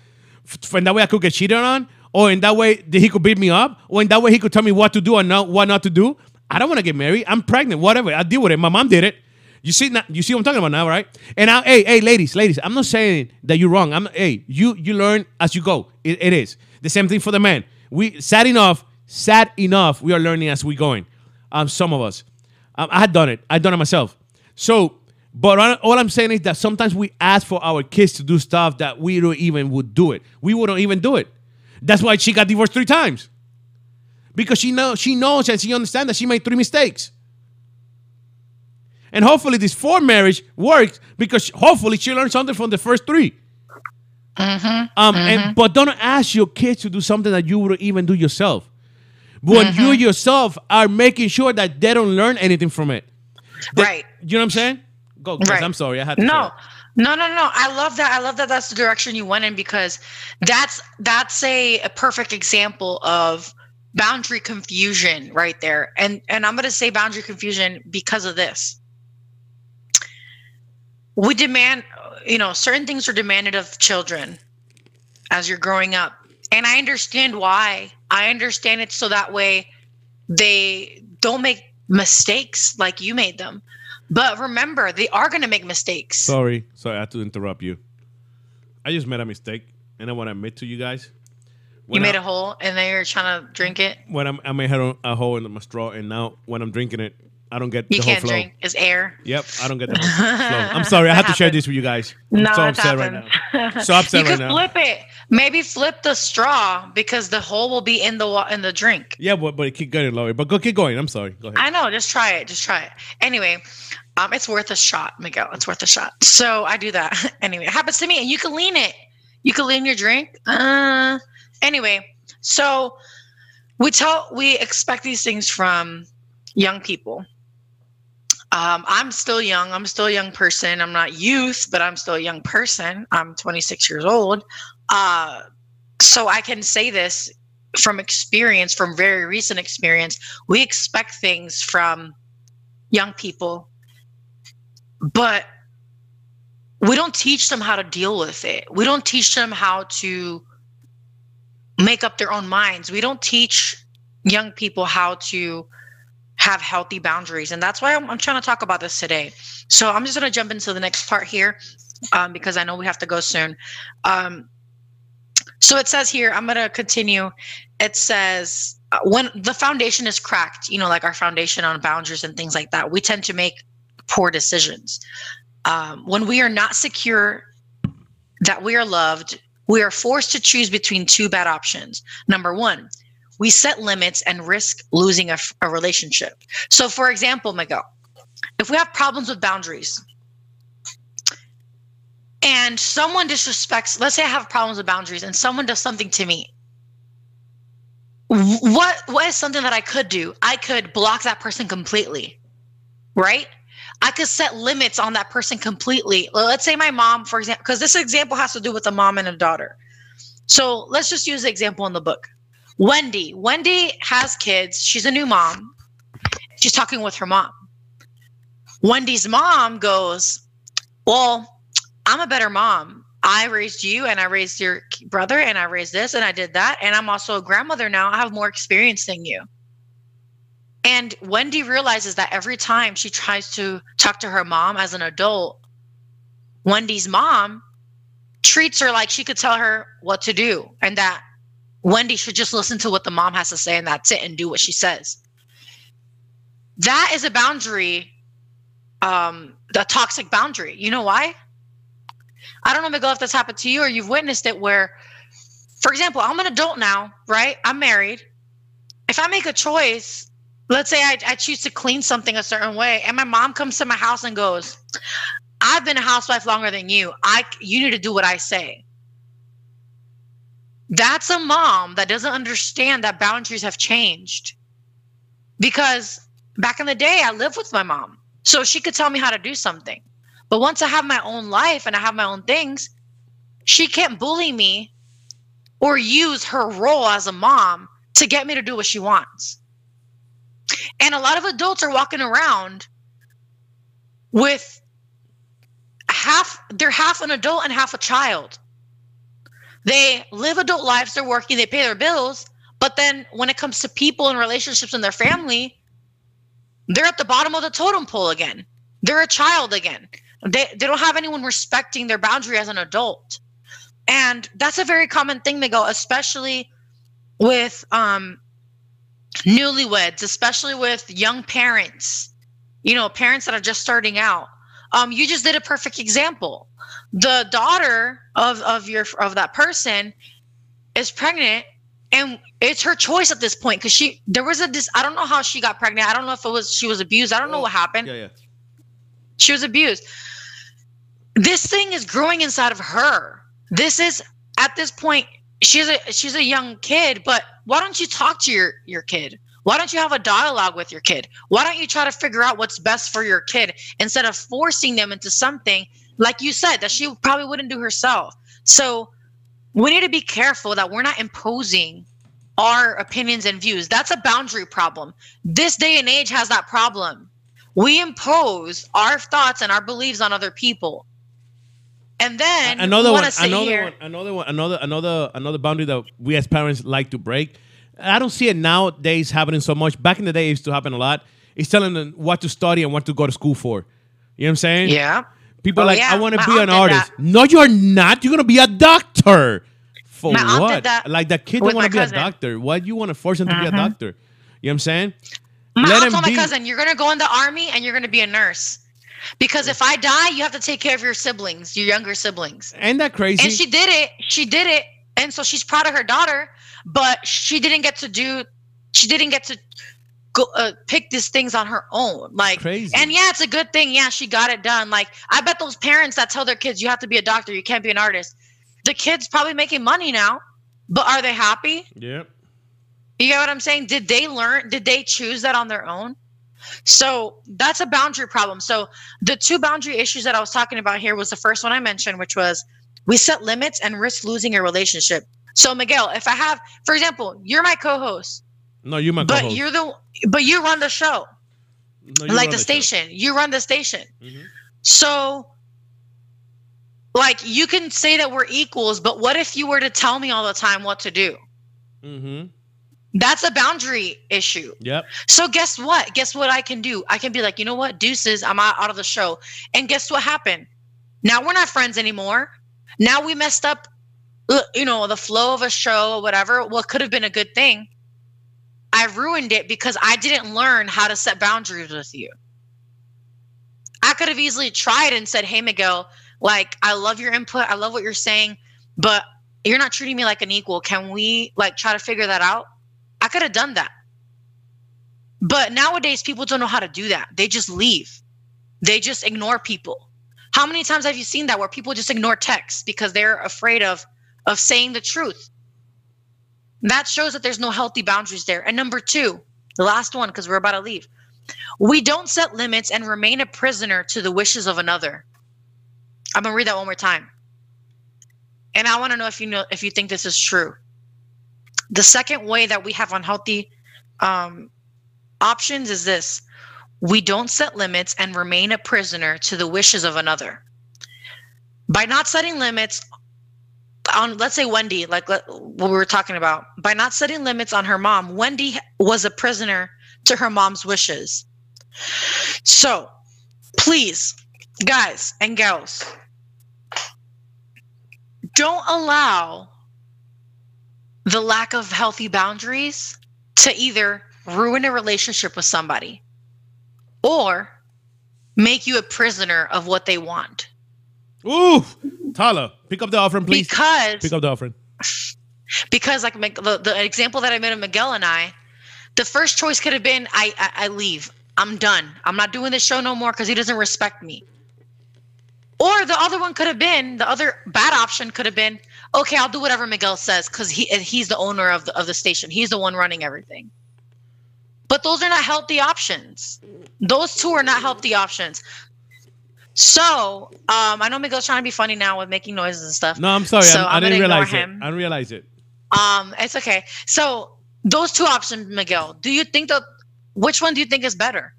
For in that way I could get cheated on, or in that way he could beat me up, or in that way he could tell me what to do and not what not to do. I don't want to get married. I'm pregnant. Whatever. I deal with it. My mom did it. You see now, you see what I'm talking about now, right? And now, hey, hey, ladies, ladies, I'm not saying that you're wrong. I'm hey, you you learn as you go. It, it is the same thing for the men. We sad enough, sad enough. We are learning as we going. Um, some of us. Um, I had done it. I done it myself. So, but all I'm saying is that sometimes we ask for our kids to do stuff that we don't even would do it. We wouldn't even do it. That's why she got divorced three times. Because she know she knows and she understands that she made three mistakes. And hopefully this fourth marriage works because hopefully she learned something from the first 3 mm-hmm. Um, and mm-hmm. but don't ask your kids to do something that you would even do yourself. When you mm-hmm. yourself are making sure that they don't learn anything from it. They-
Right.
You know what I'm saying? Go.
Right.
I'm sorry. I had to.
No, no, no, no. I love that. I love that. That's the direction you went in because that's that's a, a perfect example of boundary confusion right there. And and I'm gonna say boundary confusion because of this. We demand, you know, certain things are demanded of children as you're growing up, and I understand why. I understand it so that way they don't make mistakes like you made them. But remember, they are going to make mistakes.
Sorry. Sorry. I had to interrupt you. I just made a mistake, and I want to admit to you guys.
You made
I-
a hole and then you're trying to drink it.
when I'm, I made a, a hole in my straw, and now when I'm drinking it, I don't get
You
the whole
can't
flow.
drink. It's air.
Yep, I don't get the *laughs* whole flow. I'm sorry. I
have
had to share this with you guys. I'm
No,
so
it
upset right now. So upset *laughs*
you
right
could flip it. Maybe flip the straw because the hole will be in the wa- in the drink.
Yeah, but but keep going, Laurie. But go keep going. I'm sorry. Go ahead.
I know. Just try it. Just try it. Anyway, um, it's worth a shot, Miguel. It's worth a shot. So I do that. *laughs* anyway, it happens to me, and you can lean it. You can lean your drink. Uh, anyway, so we tell we expect these things from young people. Um, I'm still young. I'm still a young person. I'm not youth, but I'm still a young person. I'm 26 years old. Uh, so I can say this from experience, from very recent experience. We expect things from young people, but we don't teach them how to deal with it. We don't teach them how to make up their own minds. We don't teach young people how to have healthy boundaries. And that's why I'm, I'm trying to talk about this today. So I'm just going to jump into the next part here um, because I know we have to go soon. Um, so it says here, I'm going to continue. It says, uh, when the foundation is cracked, you know, like our foundation on boundaries and things like that, we tend to make poor decisions. Um, when we are not secure that we are loved, we are forced to choose between two bad options. Number one, we set limits and risk losing a, a relationship. So, for example, Miguel, if we have problems with boundaries and someone disrespects, let's say I have problems with boundaries and someone does something to me, what what is something that I could do? I could block that person completely, right? I could set limits on that person completely. Let's say my mom, for example, because this example has to do with a mom and a daughter. So let's just use the example in the book. Wendy. Wendy has kids. She's a new mom. She's talking with her mom. Wendy's mom goes, Well, I'm a better mom. I raised you and I raised your brother and I raised this and I did that. And I'm also a grandmother now. I have more experience than you. And Wendy realizes that every time she tries to talk to her mom as an adult, Wendy's mom treats her like she could tell her what to do and that Wendy should just listen to what the mom has to say and that's it and do what she says. That is a boundary, um, the toxic boundary. You know why? I don't know, Miguel, if that's happened to you or you've witnessed it where, for example, I'm an adult now, right? I'm married. If I make a choice, let's say I, I choose to clean something a certain way, and my mom comes to my house and goes, I've been a housewife longer than you. I you need to do what I say. That's a mom that doesn't understand that boundaries have changed. Because back in the day, I lived with my mom. So she could tell me how to do something. But once I have my own life and I have my own things, she can't bully me or use her role as a mom to get me to do what she wants. And a lot of adults are walking around with half, they're half an adult and half a child. They live adult lives, they're working, they pay their bills. But then when it comes to people and relationships and their family, they're at the bottom of the totem pole again. They're a child again. They, they don't have anyone respecting their boundary as an adult. And that's a very common thing they go, especially with um, newlyweds, especially with young parents, you know, parents that are just starting out. Um, you just did a perfect example. The daughter of of your of that person is pregnant, and it's her choice at this point because she there was a this I don't know how she got pregnant. I don't know if it was she was abused. I don't know what happened.
Yeah, yeah.
She was abused. This thing is growing inside of her. This is at this point she's a she's a young kid, but why don't you talk to your your kid? Why don't you have a dialogue with your kid? Why don't you try to figure out what's best for your kid instead of forcing them into something like you said that she probably wouldn't do herself? So we need to be careful that we're not imposing our opinions and views. That's a boundary problem. This day and age has that problem. We impose our thoughts and our beliefs on other people. And then
another
we
one,
sit
another
here-
one, another one, another another another boundary that we as parents like to break. I don't see it nowadays happening so much. Back in the day, it used to happen a lot. It's telling them what to study and what to go to school for. You know what I'm saying?
Yeah.
People
Oh,
like,
yeah.
I want to be an artist.
that.
No, you're not. You're gonna be a doctor. For
My
what? like the kid
with
don't want to be a
cousin. Mm-hmm.
doctor. Why do you want to force him to be a doctor? You know what I'm saying?
My
Let
aunt
him
told my cousin, you're gonna go in the army and you're gonna be a nurse. Because if I die, you have to take care of your siblings, your younger siblings.
Ain't that crazy?
And she did it. She did it. And so she's proud of her daughter, but she didn't get to do she didn't get to go uh, pick these things on her own. Like
Crazy.
and yeah, it's a good thing. Yeah, she got it done. Like I bet those parents that tell their kids you have to be a doctor, you can't be an artist. The kids probably making money now, but are they happy?
Yep.
You get what I'm saying? Did they learn? Did they choose that on their own? So that's a boundary problem. So the two boundary issues that I was talking about here was the first one I mentioned, which was we set limits and risk losing a relationship. So Miguel, if I have, for example, you're my co-host,
No, you're my
but
co-host.
you're the, but you run the show,
No, you
like the
show.
station. You run the station.
Mhm.
So, like, you can say that we're equals, but what if you were to tell me all the time what to do?
Mm-hmm.
That's a boundary issue.
Yep.
So guess what? Guess what I can do? I can be like, you know what, deuces, I'm out, out of the show. And guess what happened? Now we're not friends anymore. Now we messed up, uh, you know, the flow of a show or whatever. What could have been a good thing. I ruined it because I didn't learn how to set boundaries with you. I could have easily tried and said, Hey, Miguel, like, I love your input. I love what you're saying, but you're not treating me like an equal. Can we like try to figure that out? I could have done that. But nowadays, people don't know how to do that. They just leave, they just ignore people. How many times have you seen that where people just ignore texts because they're afraid of of saying the truth? That shows that there's no healthy boundaries there. And number two, the last one, because we're about to leave. We don't set limits and remain a prisoner to the wishes of another. I'm gonna read that one more time. And I want to know if you know if you think this is true. The second way that we have unhealthy um, options is this: we don't set limits and remain a prisoner to the wishes of another. By not setting limits on, let's say Wendy, like let, what we were talking about, by not setting limits on her mom, Wendy was a prisoner to her mom's wishes. So, please, guys and gals, don't allow the lack of healthy boundaries to either ruin a relationship with somebody or make you a prisoner of what they want.
Ooh, Tyler, pick up the offering, please.
Because
pick up the offering.
because like the, the example that I made of Miguel and I, the first choice could have been I, I I leave. I'm done. I'm not doing this show no more because he doesn't respect me. Or the other one could have been the other bad option could have been okay. I'll do whatever Miguel says because he he's the owner of the of the station. He's the one running everything. But those are not healthy options. Those two are not healthy options. So um, I know Miguel's trying to be funny now with making noises and stuff.
No, I'm sorry.
So
I'm, I didn't
gonna
realize it.
him.
I didn't realize it.
Um, it's okay. So those two options, Miguel. Do you think that which one do you think is better?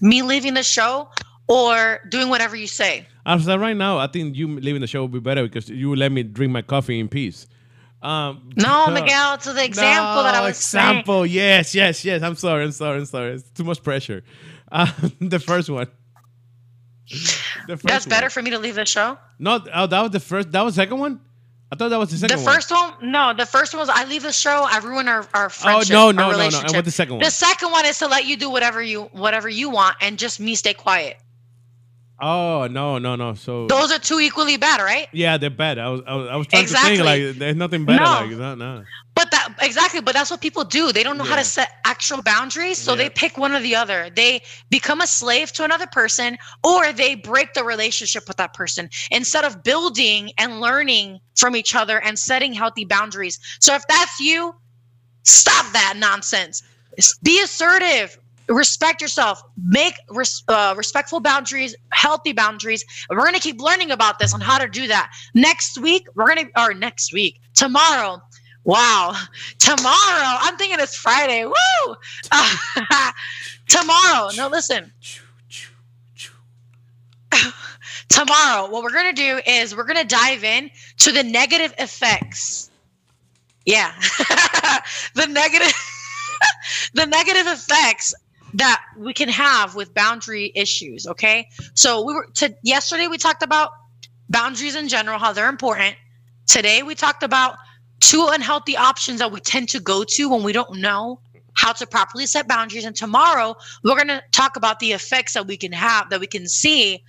Me leaving the show or doing whatever you say?
As of right now, I think you leaving the show would be better because you would let me drink my coffee in peace. Um,
No, Miguel, to the example that I
no,
was saying.
example. Yes, yes, yes. I'm sorry. I'm sorry. I'm sorry. It's too much pressure. Uh, *laughs* the first one. The first
That's better for me to leave the show.
No, oh, that was the first. That was the second one. I thought that was the second
The
one.
first one, no, the first one was I leave the show, I ruin our, our friendship. Oh
no, no, no,
no.
And what the second one?
The second one is to let you do whatever you whatever you want and just me stay quiet.
Oh no, no, no. So
Those are two equally bad, right?
yeah, they're bad. I was, I was, I was trying
Exactly.
to think like there's nothing better.
No.
Like no, no.
But that exactly, but that's what people do. They don't know how to set actual boundaries, so
Yeah.
they pick one or the other. They become a slave to another person or they break the relationship with that person instead of building and learning from each other and setting healthy boundaries. So if that's you, stop that nonsense. Be assertive. Respect yourself. Make res- uh, respectful boundaries, healthy boundaries. We're going to keep learning about this on how to do that. Next week, we're going to, or next week, tomorrow, Wow. Tomorrow, I'm thinking it's Friday. Woo! *laughs* tomorrow. No, listen. *laughs* Tomorrow, what we're going to do is we're going to dive in to the negative effects. Yeah. *laughs* the negative the negative effects that we can have with boundary issues, okay? So we were to yesterday we talked about boundaries in general, how they're important. Today we talked about two unhealthy options that we tend to go to when we don't know how to properly set boundaries. And tomorrow, we're going to talk about the effects that we can have, that we can see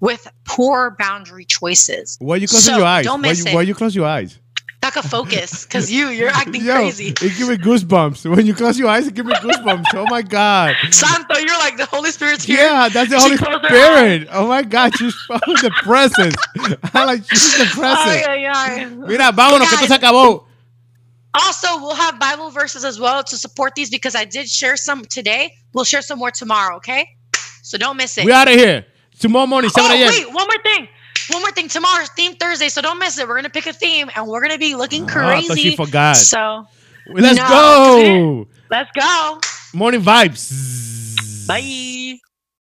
with poor boundary choices.
Why you closing
So,
your eyes?
don't
Why
miss
you,
it.
why you close your eyes?
Back a focus, because you, you're acting
Yo,
crazy.
It give me goosebumps. When you close your eyes, it give me goosebumps. oh my god.
Santo, you're like the Holy Spirit's here.
Yeah, that's the
She
Holy Spirit. Oh my God, she's *laughs* the presence. *laughs* I like she's the
Ay,
presence.
ay, ay.
Mira, vámonos, que esto se acabó.
Also, we'll have Bible verses as well to support these because I did share some today. We'll share some more tomorrow, okay? So don't miss it.
We out of here. Tomorrow morning, 7
oh,
a.m.
wait, one more thing. One more thing. Tomorrow's theme Thursday, so don't miss it. We're gonna pick a theme and we're gonna be looking
Oh, I
crazy.
thought she forgot.
So
Let's
No,
go.
let's go.
Morning vibes.
Bye.